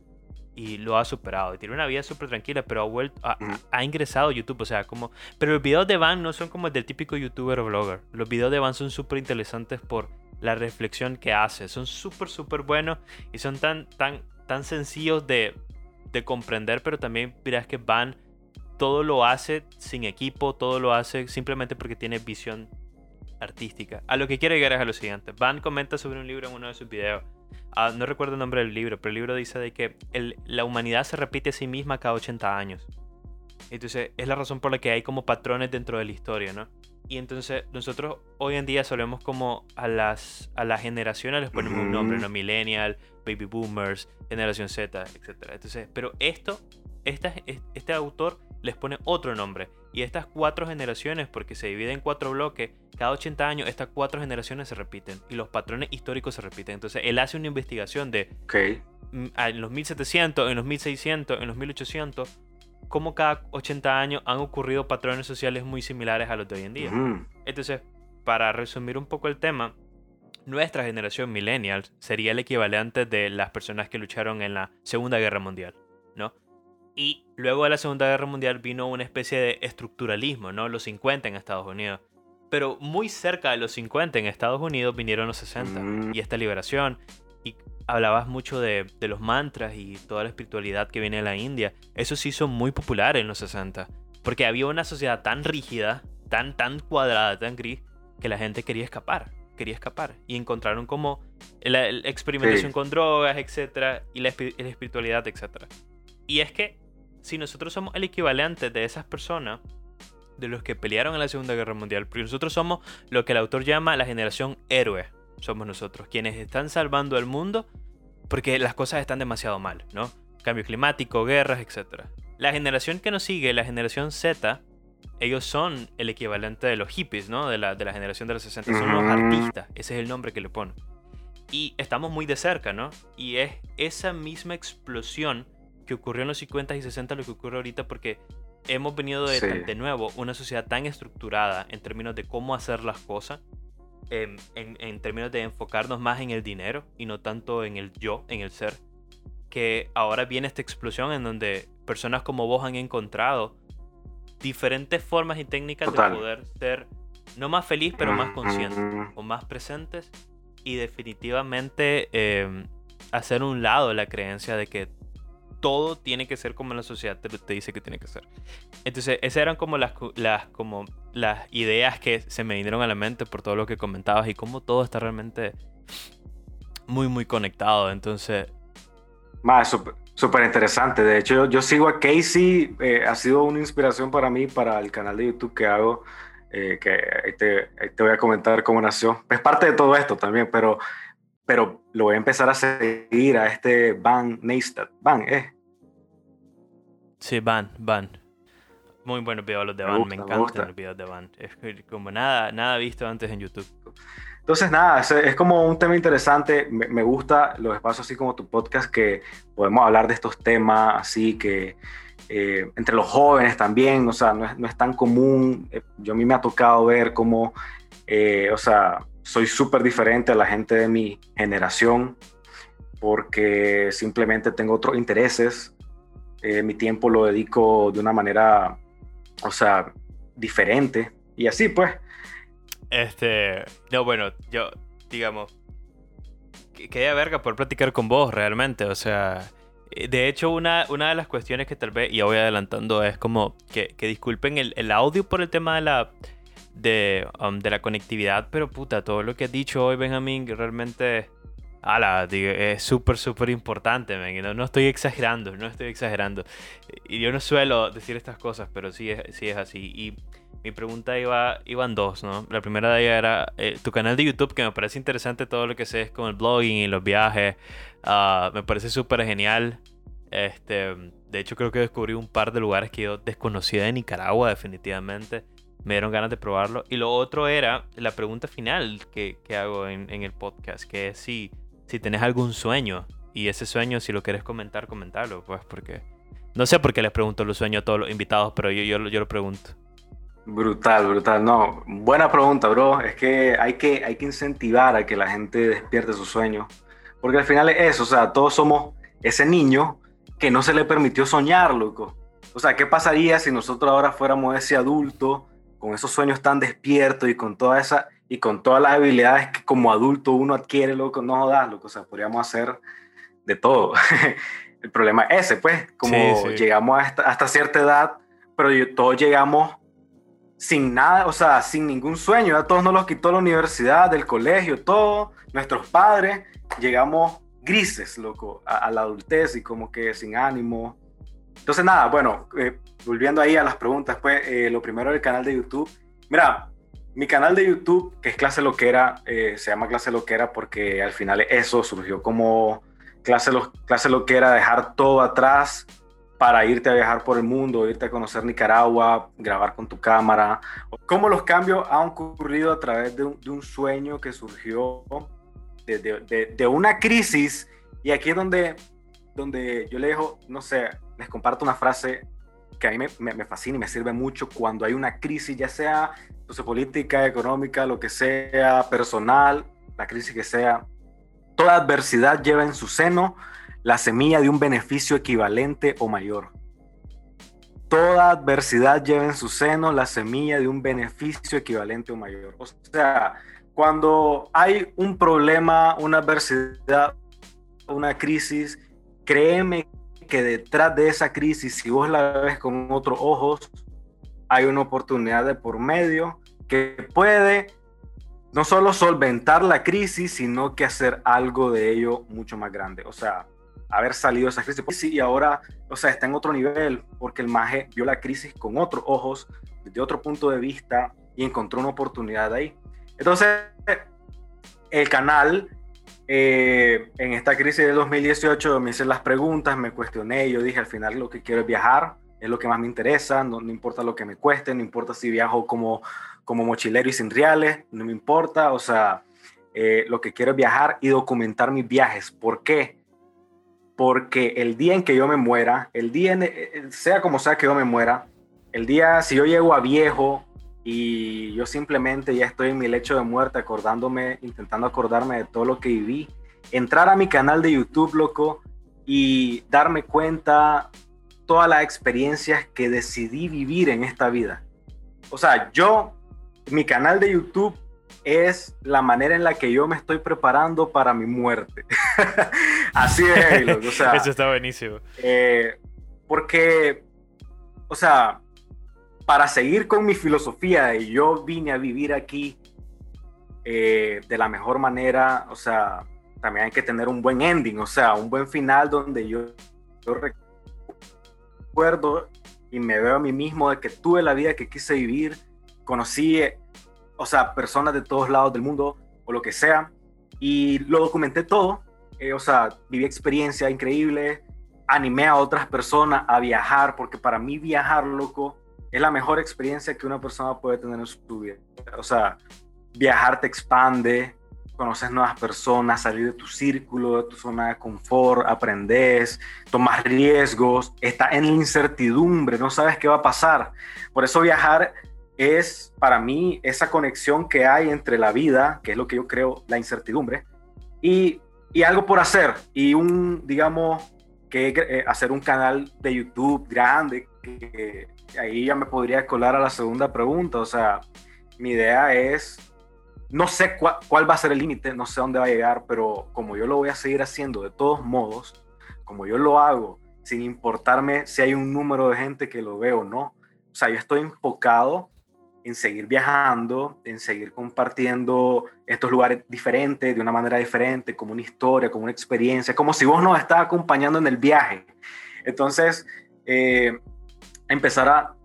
y lo ha superado. Y tiene una vida súper tranquila, pero ha vuelto, ha ingresado a YouTube, o sea, como... Pero los videos de Van no son como el del típico youtuber o blogger. Los videos de Van son súper interesantes por la reflexión que hace. Son súper, súper buenos y son tan, tan, tan sencillos de, de comprender, pero también verás que Van todo lo hace sin equipo, todo lo hace simplemente porque tiene visión artística. A lo que quiero llegar es a lo siguiente. Van comenta sobre un libro en uno de sus videos. Ah, no recuerdo el nombre del libro, pero el libro dice de que el- la humanidad se repite a sí misma cada 80 años. Entonces es la razón por la que hay como patrones dentro de la historia, ¿no? Y entonces nosotros hoy en día solemos como a las, a las generaciones les ponemos un nombre. ¿no? Millennial, Baby Boomers, Generación Z, etc. Entonces, pero esto, esta, este autor les pone otro nombre. Y estas cuatro generaciones, porque se divide en cuatro bloques, cada 80 años estas cuatro generaciones se repiten y los patrones históricos se repiten. Entonces él hace una investigación de Ok. mm, ah, en los 1700, en los 1600, en los 1800, cómo cada 80 años han ocurrido patrones sociales muy similares a los de hoy en día. Ujú. Entonces, para resumir un poco el tema, nuestra generación millennials sería el equivalente de las personas que lucharon en la Segunda Guerra Mundial, ¿no? Y luego de la Segunda Guerra Mundial vino una especie de estructuralismo, ¿no? Los 50 en Estados Unidos. Pero muy cerca de los 50 en Estados Unidos vinieron los 60 Mm. y esta liberación. Y hablabas mucho de, de los mantras y toda la espiritualidad que viene de la India. Eso se hizo muy popular en los 60. Porque había una sociedad tan rígida, tan, tan cuadrada, tan gris, que la gente quería escapar. Quería escapar. Y encontraron como la, la experimentación Sí. con drogas, etcétera, y la, la espiritualidad, etcétera. Y es que si nosotros somos el equivalente de esas personas, de los que pelearon en la Segunda Guerra Mundial, porque nosotros somos lo que el autor llama la generación héroe. Somos nosotros, quienes están salvando el mundo porque las cosas están demasiado mal, ¿no? Cambio climático, guerras, etc. La generación que nos sigue, la generación Z, ellos son el equivalente de los hippies, ¿no? De la, de la generación de los 60. Son los artistas, ese es el nombre que le ponen. Y estamos muy de cerca, ¿no? Y es esa misma explosión que ocurrió en los 50 y 60 lo que ocurre ahorita porque hemos venido de, Sí. de nuevo una sociedad tan estructurada en términos de cómo hacer las cosas, em, en, en términos de enfocarnos más en el dinero y no tanto en el yo, en el ser, que ahora viene esta explosión en donde personas como vos han encontrado diferentes formas y técnicas Total. de poder ser no más feliz, pero más consciente Ujú. o más presentes y definitivamente eh, hacer un lado la creencia de que todo tiene que ser como la sociedad te, te dice que tiene que ser. Entonces, esas eran como las, las, como las ideas que se me vinieron a la mente por todo lo que comentabas y cómo todo está realmente muy, muy conectado. Entonces, Más, súper interesante. De hecho, yo, yo sigo a Casey, eh, ha sido una inspiración para mí, para el canal de YouTube que hago, eh, que ahí te, ahí te voy a comentar cómo nació. Es parte de todo esto también, pero, pero lo voy a empezar a seguir a este Van Neistat. Van, eh. sí, Van, Van. Muy buenos videos los de Me Van, gusta, me me encantan gusta. los videos de Van. Es como nada, nada visto antes en YouTube. Entonces, nada, es, es como un tema interesante. Me, me gusta los espacios así como tu podcast que podemos hablar de estos temas así que eh, entre los jóvenes también, o sea, no es, no es tan común. Eh, Yo a mí me ha tocado ver cómo, eh, o sea, soy súper diferente a la gente de mi generación porque simplemente tengo otros intereses. Eh, mi tiempo lo dedico de una manera, o sea, diferente. Y así pues. Este, no, bueno, yo, digamos, que quería verga por platicar con vos realmente, o sea, eh, de hecho una, una de las cuestiones que tal vez, y ya voy adelantando, es como que, que disculpen el, el audio por el tema de la, de, um, de la conectividad, pero puta, todo lo que has dicho hoy, Benjamín, realmente, ala, digo, es súper, súper importante, no, estoy exagerando, no estoy exagerando, y yo no suelo decir estas cosas, pero sí es, sí es así, y mi pregunta iba, iban dos, ¿no? La primera de ellas era eh, tu canal de YouTube, que me parece interesante todo lo que haces con el blogging y los viajes. ah, me parece súper genial. Este, de hecho, creo que descubrí un par de lugares que yo desconocía de Nicaragua, definitivamente. Me dieron ganas de probarlo. Y lo otro era la pregunta final que, que hago en, en el podcast, que es si, si tenés algún sueño. Y ese sueño, si lo quieres comentar, comentarlo, pues, porque... No sé por qué les pregunto los sueños a todos los invitados, pero yo, yo, yo lo pregunto. Brutal, brutal. No, buena pregunta, bro. Es que hay que, hay que incentivar a que la gente despierte sus sueños. Porque al final es eso, o sea, todos somos ese niño que no se le permitió soñar, loco. O sea, ¿qué pasaría si nosotros ahora fuéramos ese adulto con esos sueños tan despiertos y con toda esa y con todas las habilidades que como adulto uno adquiere, loco, no jodas, loco, o sea, podríamos hacer de todo. El problema es ese, pues, como llegamos hasta, cierta edad, pero todos llegamos sin nada, o sea, sin ningún sueño, ya todos nos los quitó la universidad, del colegio, todo, nuestros padres, llegamos grises, loco, a, la adultez y como que sin ánimo. Entonces, nada, bueno, eh, volviendo ahí a las preguntas, pues, eh, lo primero del canal de YouTube. Mira, mi canal de YouTube, que es Clase Loquera, eh, se llama Clase Loquera porque al final eso surgió como clase, lo, clase Loquera, dejar todo atrás para irte a viajar por el mundo, irte a conocer Nicaragua, grabar con tu cámara. Cómo los cambios han ocurrido a través de un, sueño que surgió de, una crisis. Y aquí es donde, donde yo le dejo, no sé, les comparto una frase que a mí me, me, fascina y me sirve mucho cuando hay una crisis, ya sea entonces, política, económica, lo que sea, personal, la crisis que sea. Toda adversidad lleva en su seno la semilla de un beneficio equivalente o mayor. Toda adversidad lleva en su seno la semilla de un beneficio equivalente o mayor. O sea, cuando hay un problema, una adversidad, una crisis, créeme que detrás de esa crisis, si vos la ves con otros ojos, hay una oportunidad de por medio que puede no solo solventar la crisis, sino que hacer algo de ello mucho más grande. O sea, haber salido de esa crisis. Pues y ahora, o sea, está en otro nivel, porque el maje vio la crisis con otros ojos, desde otro punto de vista, y encontró una oportunidad ahí. Entonces, el canal, eh, en esta crisis de 2018, me hice las preguntas, me cuestioné, yo dije, al final lo que quiero es viajar, es lo que más me interesa, no, no importa lo que me cueste, no importa si viajo como, como mochilero y sin reales, no me importa, o sea, eh, lo que quiero es viajar y documentar mis viajes. ¿Por qué? Porque el día en que yo me muera, el día, eh, sea como sea que yo me muera, el día, si yo llego a viejo y yo simplemente ya estoy en mi lecho de muerte acordándome, intentando acordarme de todo lo que viví, entrar a mi canal de YouTube, loco, y darme cuenta todas las experiencias que decidí vivir en esta vida. O sea, yo, mi canal de YouTube es la manera en la que yo me estoy preparando para mi muerte. Así es, o sea, Eso está buenísimo. Eh, porque, o sea, para seguir con mi filosofía yo vine a vivir aquí eh, de la mejor manera, o sea, también hay que tener un buen ending, o sea, un buen final donde yo, yo y me veo a mí mismo de que tuve la vida que quise vivir, conocí, o sea, personas de todos lados del mundo o lo que sea, y lo documenté todo, eh, o sea, viví experiencia increíble, animé a otras personas a viajar, porque para mí viajar, loco, es la mejor experiencia que una persona puede tener en su vida. O sea, viajar te expande, conoces nuevas personas, salir de tu círculo, de tu zona de confort, aprendes, tomas riesgos, estás en la incertidumbre, no sabes qué va a pasar. Por eso viajar es para mí esa conexión que hay entre la vida, que es lo que yo creo, la incertidumbre, y, y algo por hacer, y un, digamos, que eh, hacer un canal de YouTube grande, que ahí ya me podría colar a la segunda pregunta, o sea, mi idea es no sé cuál, va a ser el límite, no sé dónde va a llegar, pero como yo lo voy a seguir haciendo de todos modos, como yo lo hago, sin importarme si hay un número de gente que lo ve o no, o sea, yo estoy enfocado en seguir viajando, en seguir compartiendo estos lugares diferentes, de una manera diferente, como una historia, como una experiencia, como si vos nos estás acompañando en el viaje. Entonces, eh, empezar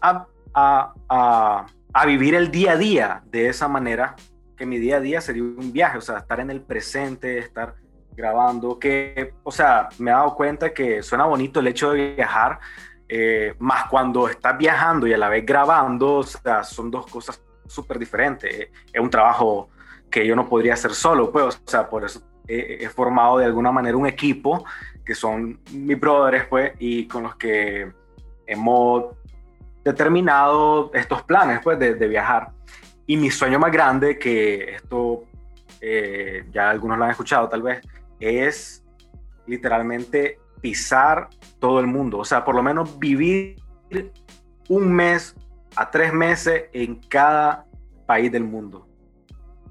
a, a a vivir el día a día de esa manera, que mi día a día sería un viaje, o sea, estar en el presente, estar grabando, que, o sea, me he dado cuenta que suena bonito el hecho de viajar, eh, más cuando estás viajando y a la vez grabando, o sea, son dos cosas súper diferentes. Es un trabajo que yo no podría hacer solo, pues, o sea, por eso he, he, formado de alguna manera un equipo que son mis brothers, pues, y con los que hemos determinado estos planes pues, de, viajar. Y mi sueño más grande, que esto eh, ya algunos lo han escuchado tal vez, es literalmente pisar todo el mundo. O sea, por lo menos vivir un mes a tres meses en cada país del mundo.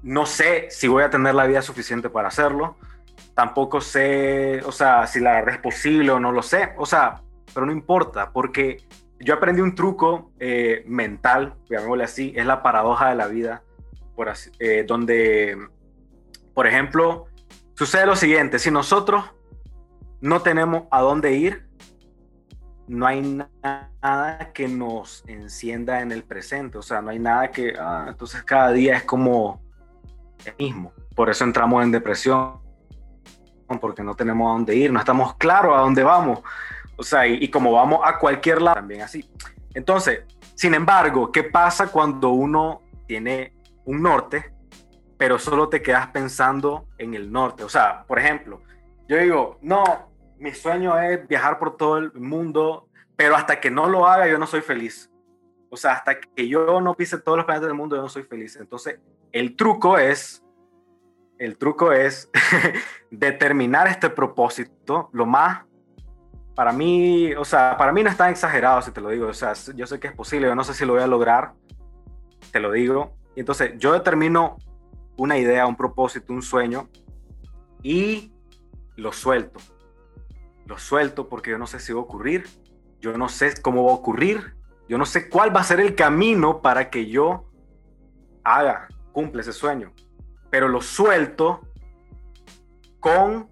No sé si voy a tener la vida suficiente para hacerlo. Tampoco sé, o sea, si la verdad es posible o no lo sé. O sea, pero no importa, porque yo aprendí un truco eh, mental, llamémosle así, es la paradoja de la vida, por así, eh, donde, por ejemplo, sucede lo siguiente, si nosotros no tenemos a dónde ir, no hay nada que nos encienda en el presente, o sea, no hay nada que, ah, entonces cada día es como el mismo, por eso entramos en depresión, porque no tenemos a dónde ir, no estamos claros a dónde vamos. O sea, y, como vamos a cualquier lado, también así. Entonces, sin embargo, ¿qué pasa cuando uno tiene un norte, pero solo te quedas pensando en el norte? O sea, por ejemplo, yo digo, no, mi sueño es viajar por todo el mundo, pero hasta que no lo haga yo no soy feliz. O sea, hasta que yo no pise todos los planetas del mundo yo no soy feliz. Entonces, el truco es, el truco es determinar este propósito lo más para mí, o sea, para mí no está exagerado, si te lo digo. O sea, yo sé que es posible, yo no sé si lo voy a lograr, te lo digo. Y entonces, yo determino una idea, un propósito, un sueño y lo suelto. Lo suelto porque yo no sé si va a ocurrir, yo no sé cómo va a ocurrir, yo no sé cuál va a ser el camino para que yo haga, cumple ese sueño. Pero lo suelto con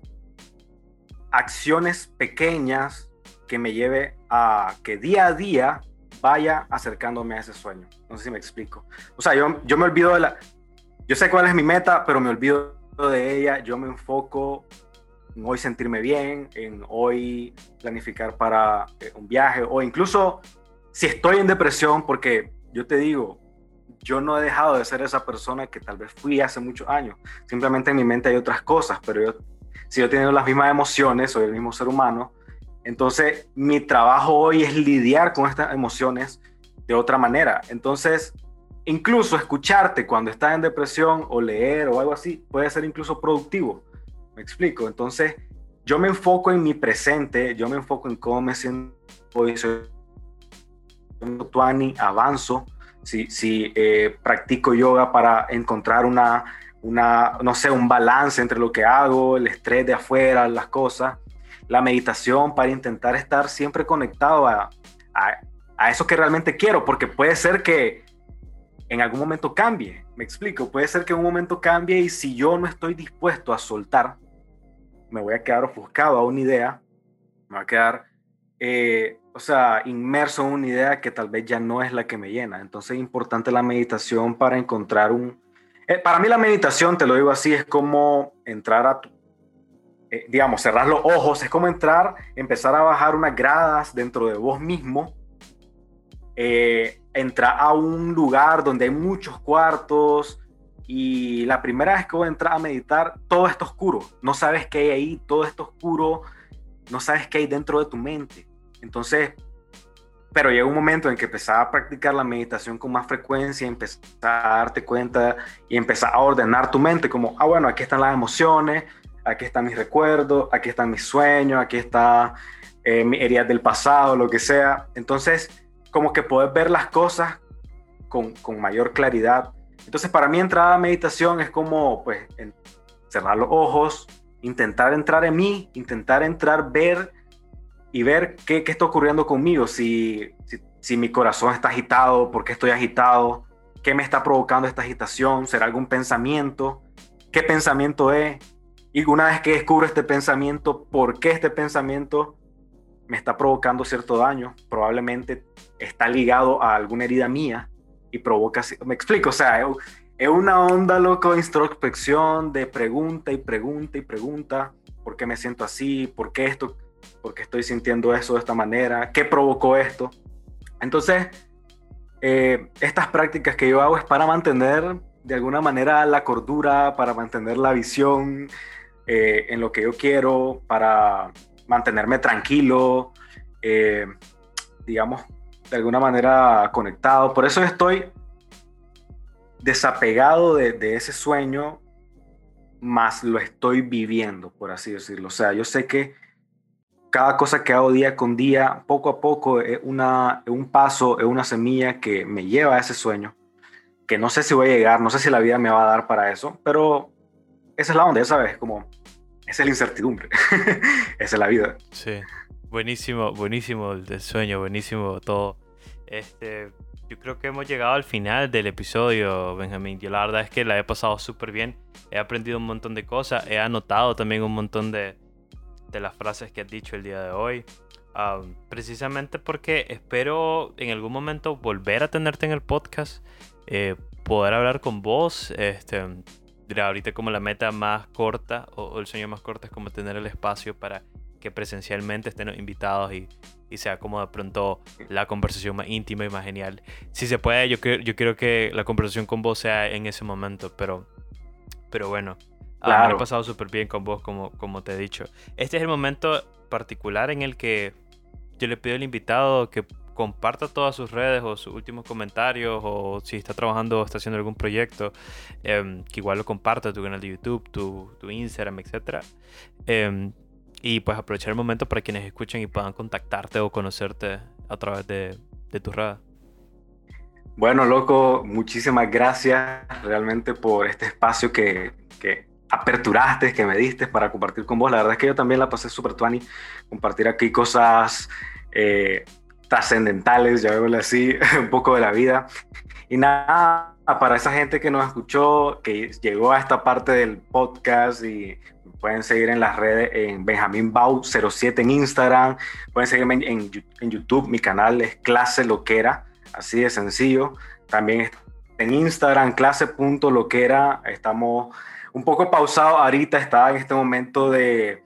acciones pequeñas que me lleve a que día a día vaya acercándome a ese sueño. No sé si me explico. O sea, yo, yo me olvido de la... Yo sé cuál es mi meta, pero me olvido de ella. Yo me enfoco en hoy sentirme bien, en hoy planificar para eh, un viaje o incluso si estoy en depresión, porque yo te digo, yo no he dejado de ser esa persona que tal vez fui hace muchos años. Simplemente en mi mente hay otras cosas, pero yo sigo teniendo las mismas emociones, soy el mismo ser humano. Entonces, mi trabajo hoy es lidiar con estas emociones de otra manera. Entonces, incluso escucharte cuando estás en depresión o leer o algo así puede ser incluso productivo. ¿Me explico? Entonces, yo me enfoco en mi presente, yo me enfoco en cómo me siento hoy, tuani, avanzo, si, si eh, practico yoga para encontrar una una, no sé, un balance entre lo que hago, el estrés de afuera, las cosas, la meditación para intentar estar siempre conectado a, a, eso que realmente quiero, porque puede ser que en algún momento cambie, me explico, puede ser que en un momento cambie y si yo no estoy dispuesto a soltar, me voy a quedar ofuscado a una idea, me voy a quedar, eh, o sea, inmerso en una idea que tal vez ya no es la que me llena. Entonces es importante la meditación para encontrar un, eh, para mí la meditación, te lo digo así, es como entrar a tu, eh, digamos, cerrar los ojos, es como entrar, empezar a bajar unas gradas dentro de vos mismo, eh, entrar a un lugar donde hay muchos cuartos y la primera vez que voy a entrar a meditar, todo está oscuro, no sabes qué hay ahí, todo está oscuro, no sabes qué hay dentro de tu mente. Entonces, pero llega un momento en que empezaba a practicar la meditación con más frecuencia, empezar a darte cuenta y empezar a ordenar tu mente como, ah, bueno, aquí están las emociones, aquí están mis recuerdos, aquí están mis sueños, aquí está eh, mi heridas del pasado, lo que sea. Entonces, como que puedes ver las cosas con, con mayor claridad. Entonces, para mí entrar a meditación es como, pues, cerrar los ojos, intentar entrar en mí, intentar entrar, ver y ver qué, qué está ocurriendo conmigo, si, si, mi corazón está agitado, por qué estoy agitado, qué me está provocando esta agitación, será algún pensamiento, qué pensamiento es, y una vez que descubro este pensamiento, por qué este pensamiento me está provocando cierto daño, probablemente está ligado a alguna herida mía y provoca, me explico, o sea, es una onda loco de introspección, de pregunta y pregunta y pregunta, ¿por qué me siento así? ¿Por qué esto? ¿Por qué estoy sintiendo eso de esta manera? ¿Qué provocó esto? Entonces, eh, estas prácticas que yo hago es para mantener de alguna manera la cordura, para mantener la visión eh, en lo que yo quiero, para mantenerme tranquilo, eh, digamos, de alguna manera conectado. Por eso estoy desapegado de, de ese sueño, más lo estoy viviendo, por así decirlo. O sea, yo sé que cada cosa que hago día con día, poco a poco, es, una, un paso, es una semilla que me lleva a ese sueño, que no sé si voy a llegar, no sé si la vida me va a dar para eso, pero esa es la onda, ¿sabes? Como, esa es la incertidumbre, esa es la vida. Sí, buenísimo, buenísimo el sueño, buenísimo todo. Este, yo creo que hemos llegado al final del episodio, Benjamín. Yo la verdad es que la he pasado súper bien. He aprendido un montón de cosas. He anotado también un montón de, de las frases que has dicho el día de hoy. precisamente porque espero en algún momento volver a tenerte en el podcast, eh, poder hablar con vos. Este, ahorita como la meta más corta o, el sueño más corto es como tener el espacio para que presencialmente estén invitados y, y, sea como de pronto la conversación más íntima y más genial. Si se puede, yo, yo quiero que la conversación con vos sea en ese momento, pero, pero bueno, Claro. me he pasado súper bien con vos, como, como te he dicho. Este es el momento particular en el que yo le pido al invitado que comparta todas sus redes o sus últimos comentarios o si está trabajando o está haciendo algún proyecto, em, que igual lo comparta tu canal de YouTube, tu, tu Instagram, etc. Em, y pues aprovechar el momento para quienes escuchen y puedan contactarte o conocerte a través de, de tus redes. Bueno, loco, muchísimas gracias realmente por este espacio que, que aperturaste, que me diste para compartir con vos. La verdad es que yo también la pasé súper tuani, compartir aquí cosas eh, trascendentales, veo así, un poco de la vida. Y nada, para esa gente que nos escuchó, que llegó a esta parte del podcast y pueden seguir en las redes en Benjamín Bau 07 en Instagram, pueden seguirme en, en, YouTube, mi canal es Clase Loquera, así de sencillo. También en Instagram, clase.loquera, estamos un poco pausado ahorita, está en este momento de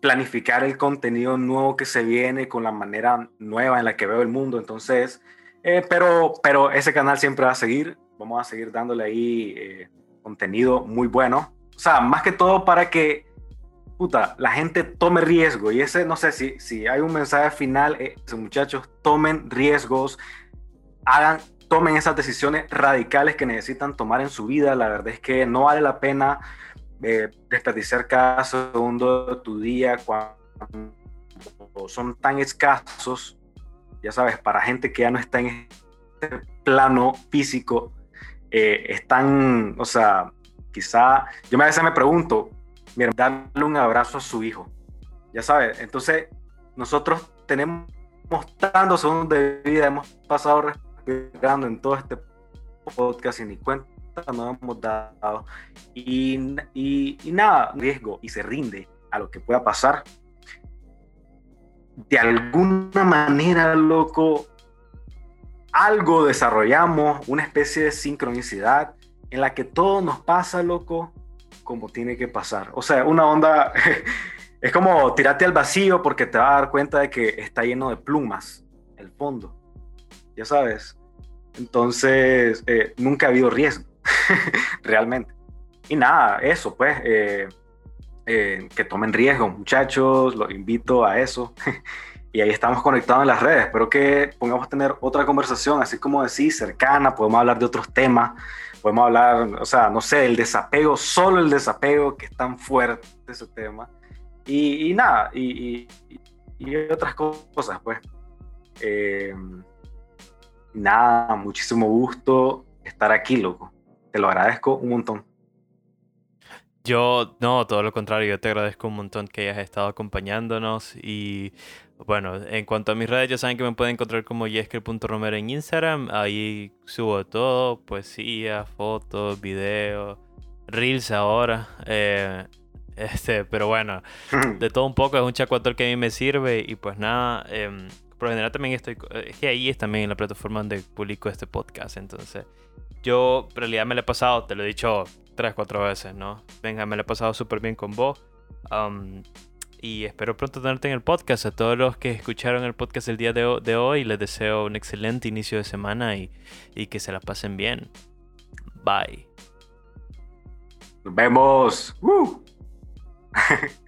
planificar el contenido nuevo que se viene con la manera nueva en la que veo el mundo. Entonces, eh, pero, pero ese canal siempre va a seguir. Vamos a seguir dándole ahí eh, contenido muy bueno. O sea, más que todo para que puta, la gente tome riesgo. Y ese, no sé si, si hay un mensaje final, eh, muchachos, tomen riesgos, hagan tomen esas decisiones radicales que necesitan tomar en su vida. La verdad es que no vale la pena eh, desperdiciar cada segundo de tu día cuando son tan escasos, ya sabes, para gente que ya no está en este plano físico, eh, están, o sea, quizá, yo a veces me pregunto, mira, darle un abrazo a su hijo, ya sabes, entonces nosotros tenemos tantos segundos de vida, hemos pasado en todo este podcast y ni cuenta nos hemos dado. Y, y, y nada, riesgo y se rinde a lo que pueda pasar. De alguna manera, loco, algo desarrollamos, una especie de sincronicidad en la que todo nos pasa, loco, como tiene que pasar. O sea, una onda, es como tirarte al vacío porque te vas a dar cuenta de que está lleno de plumas el fondo. Ya sabes, entonces, eh, nunca ha habido riesgo, realmente. Y nada, eso, pues, eh, eh, que tomen riesgo, muchachos, los invito a eso. y ahí estamos conectados en las redes. Espero que pongamos a tener otra conversación, así como decís, cercana, podemos hablar de otros temas, podemos hablar, o sea, no sé, el desapego, solo el desapego, que es tan fuerte ese tema. Y, nada, y, y, otras cosas, pues. Eh, nada, muchísimo gusto estar aquí, loco. Te lo agradezco un montón. Yo, no, todo lo contrario, yo te agradezco un montón que hayas estado acompañándonos y bueno, en cuanto a mis redes, ya saben que me pueden encontrar como yesker.romero en Instagram, ahí subo todo, poesía, fotos, videos, reels ahora, eh, este, pero bueno, de todo un poco, es un chacuator que a mí me sirve y pues nada, eh, por lo general también estoy, eh, es que ahí es también la plataforma donde publico este podcast, entonces yo en realidad me lo he pasado, te lo he dicho tres, cuatro veces, ¿no? Venga, me lo he pasado súper bien con vos. y espero pronto tenerte en el podcast. A todos los que escucharon el podcast el día de, hoy, les deseo un excelente inicio de semana y, y que se la pasen bien. Bye. Nos vemos.